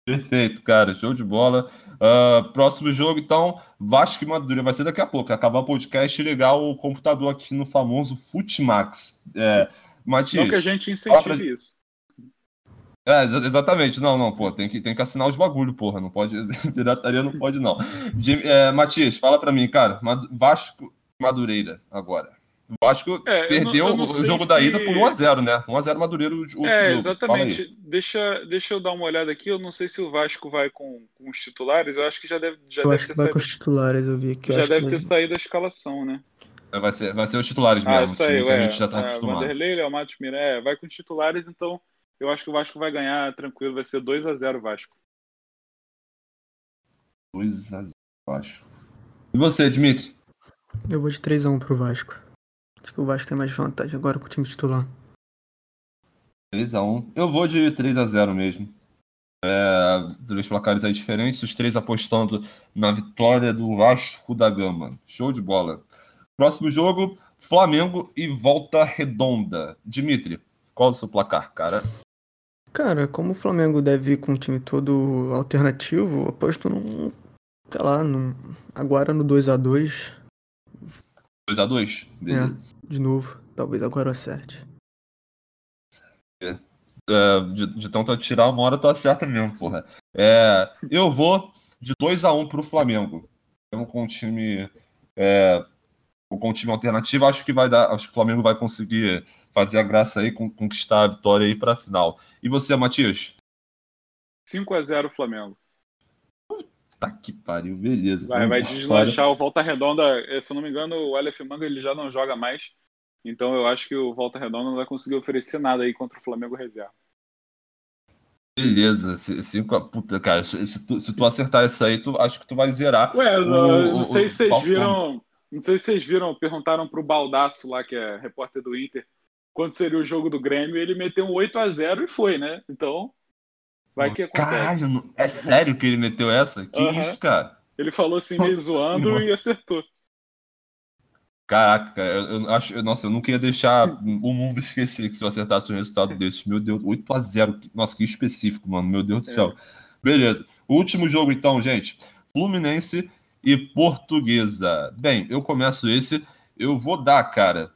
Perfeito, cara, show de bola. Uh, próximo jogo, então, Vasco e Madureira. Vai ser daqui a pouco. Acabar o podcast e ligar o computador aqui no famoso Futimax. É, Matias, Não que a gente incentive pra... isso. É, exatamente. Não, não, pô, tem que, tem que assinar os bagulho, porra. Não pode. Pirataria não pode, não. De, é, Matias, fala pra mim, cara. Vasco Madureira agora. O Vasco é, perdeu não, não o jogo se... da ida por 1x0, né? 1x0 Madureira. O, é, exatamente. Deixa, deixa eu dar uma olhada aqui. Eu não sei se o Vasco vai com, com os titulares. Eu acho que já deve, já eu deve acho ter que vai saído. com os titulares, eu vi aqui. Já deve ter saído a escalação, né? É, vai ser, vai ser os titulares ah, mesmo. Saiu, é, a gente já tá é, acostumado. Vanderlei, Léo Matos Miré, vai com os titulares, então eu acho que o Vasco vai ganhar tranquilo, vai ser 2 a 0 Vasco. 2 a 0 Vasco. E você, Dimitri? Eu vou de 3 a 1 pro Vasco. Acho que o Vasco tem mais vantagem agora com o time titular. 3 a 1 Eu vou de 3 a 0 mesmo. É, dois placares aí diferentes, os três apostando na vitória do Vasco da Gama. Show de bola. Próximo jogo, Flamengo e Volta Redonda. Dimitri, qual é o seu placar, cara? Cara, como o Flamengo deve ir com o time todo alternativo, aposto num Sei lá, no, agora no 2x2. 2x2? Beleza. É, de novo. Talvez agora eu acerte. É, é, de, de tanto atirar, uma hora tu acerta mesmo, porra. É, eu vou de 2x1 pro Flamengo. Mesmo com o time. É, com o time alternativo, acho que vai dar. Acho que o Flamengo vai conseguir fazer a graça aí, conquistar a vitória aí pra final. E você, Matias? 5x0 Flamengo. Puta que pariu, beleza. Vai, vai deslanchar o Volta Redonda. Eh, se eu não me engano, o LF Manga ele já não joga mais. Então eu acho que o Volta Redonda não vai conseguir oferecer nada aí contra o Flamengo reserva. Beleza, cinco, puta, cara, se tu, se tu acertar isso aí, tu, acho que tu vai zerar. Ué, o, não, sei se vocês viram, não sei se vocês viram, perguntaram pro Baldaço lá, que é repórter do Inter, quando seria o jogo do Grêmio, ele meteu um 8 a 0 e foi, né? Então, Vai que acontece. Caralho, é sério que ele meteu essa? Que uhum. isso, cara? Ele falou assim, meio zoando e acertou. Caraca, eu, eu, acho. Nossa, eu não queria deixar o mundo esquecer que se eu acertasse um resultado desse. Meu Deus, 8x0. Nossa, que específico, mano. Meu Deus do céu. É. Beleza. último jogo, então, gente. Fluminense e Portuguesa. Bem, eu começo esse. Eu vou dar, cara.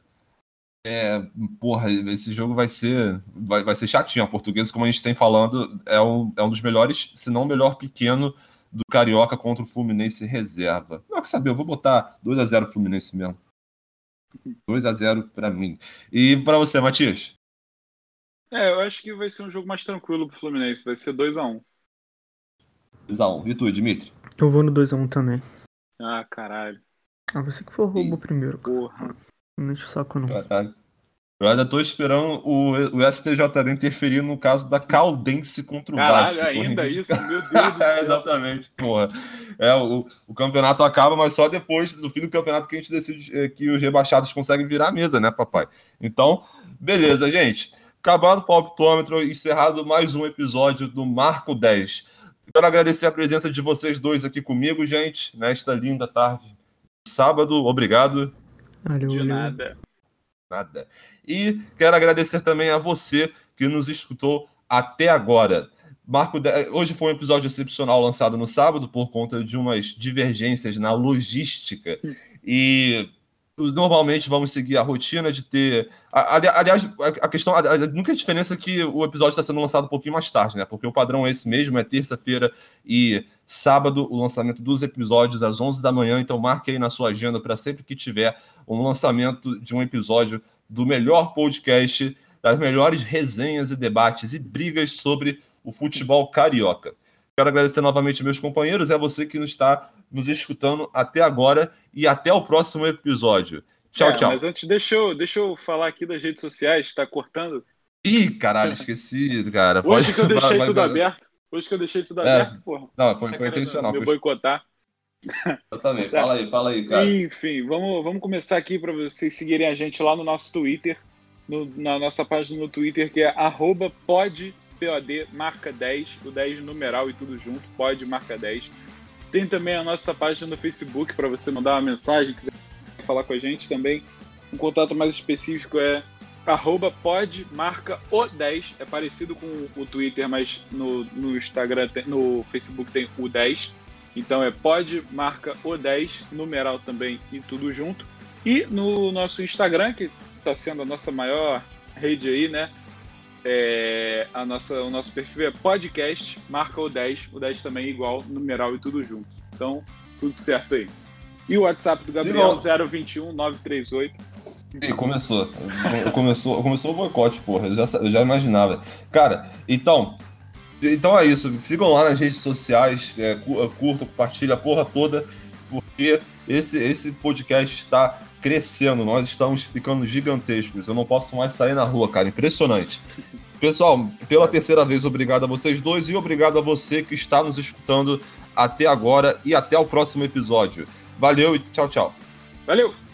É, porra, esse jogo vai ser vai, vai ser chatinho. O português, como a gente tem falando, é um, é um dos melhores, se não o melhor pequeno do Carioca contra o Fluminense reserva. Não quer saber, eu vou botar 2 a 0 Fluminense mesmo. 2 a 0 para mim. E para você, Matias? É, eu acho que vai ser um jogo mais tranquilo pro Fluminense, vai ser 2 a 1. 2 a 1. E tu, Dimitri? Eu vou no 2 a 1 também. Ah, caralho. Ah, você que for roubo primeiro. Porra. Não enche o saco, não. Caralho. Eu ainda tô esperando o, o STJD interferir no caso da Caldense contra o Caralho, Vasco. ainda isso? Meu Deus do céu. é, exatamente, porra. É, o, o campeonato acaba, mas só depois do fim do campeonato que a gente decide é, que os rebaixados conseguem virar a mesa, né, papai? Então, beleza, gente. Acabado o palpitômetro, encerrado mais um episódio do Marco 10. Quero agradecer a presença de vocês dois aqui comigo, gente, nesta linda tarde. Sábado, obrigado. Valeu, de nada. Nada. E quero agradecer também a você que nos escutou até agora. Marco, hoje foi um episódio excepcional lançado no sábado por conta de umas divergências na logística. E normalmente vamos seguir a rotina de ter. Aliás, a questão. A única diferença é que o episódio está sendo lançado um pouquinho mais tarde, né? Porque o padrão é esse mesmo, é terça-feira e sábado o lançamento dos episódios às 11 da manhã. Então marque aí na sua agenda para sempre que tiver um lançamento de um episódio do melhor podcast, das melhores resenhas e debates e brigas sobre o futebol carioca. Quero agradecer novamente meus companheiros, é você que nos está nos escutando até agora e até o próximo episódio. Tchau, é, tchau. Mas antes, deixa eu, deixa eu falar aqui das redes sociais, está cortando? Ih, caralho, esqueci, cara. Hoje Pode... que eu deixei vai, tudo vai, aberto. Hoje que eu deixei tudo é, aberto, porra. Não, foi, foi intencional. Me boicotar. Exatamente. Fala aí, fala aí, cara. Enfim, vamos, vamos começar aqui para vocês seguirem a gente lá no nosso Twitter, no, na nossa página no Twitter, que é arroba pod, POD, marca 10, o 10 numeral e tudo junto, pod, marca 10. Tem também a nossa página no Facebook para você mandar uma mensagem, quiser falar com a gente também. Um contato mais específico é arroba marca o 10. É parecido com o Twitter, mas no, no Instagram, no Facebook tem o 10. Então é pod marca o 10, numeral também e tudo junto. E no nosso Instagram, que está sendo a nossa maior rede aí, né? É, a nossa, o nosso perfil é podcast, marca o 10, o 10 também é igual, numeral e tudo junto. Então, tudo certo aí. E o WhatsApp do Gabriel, 021 938. E começou. começou. Começou o boicote, porra. Eu já, eu já imaginava. Cara, então. Então é isso. Sigam lá nas redes sociais, é, curta, compartilha a porra toda, porque esse, esse podcast está crescendo, nós estamos ficando gigantescos. Eu não posso mais sair na rua, cara. Impressionante. Pessoal, pela terceira vez, obrigado a vocês dois e obrigado a você que está nos escutando até agora e até o próximo episódio. Valeu e tchau, tchau. Valeu!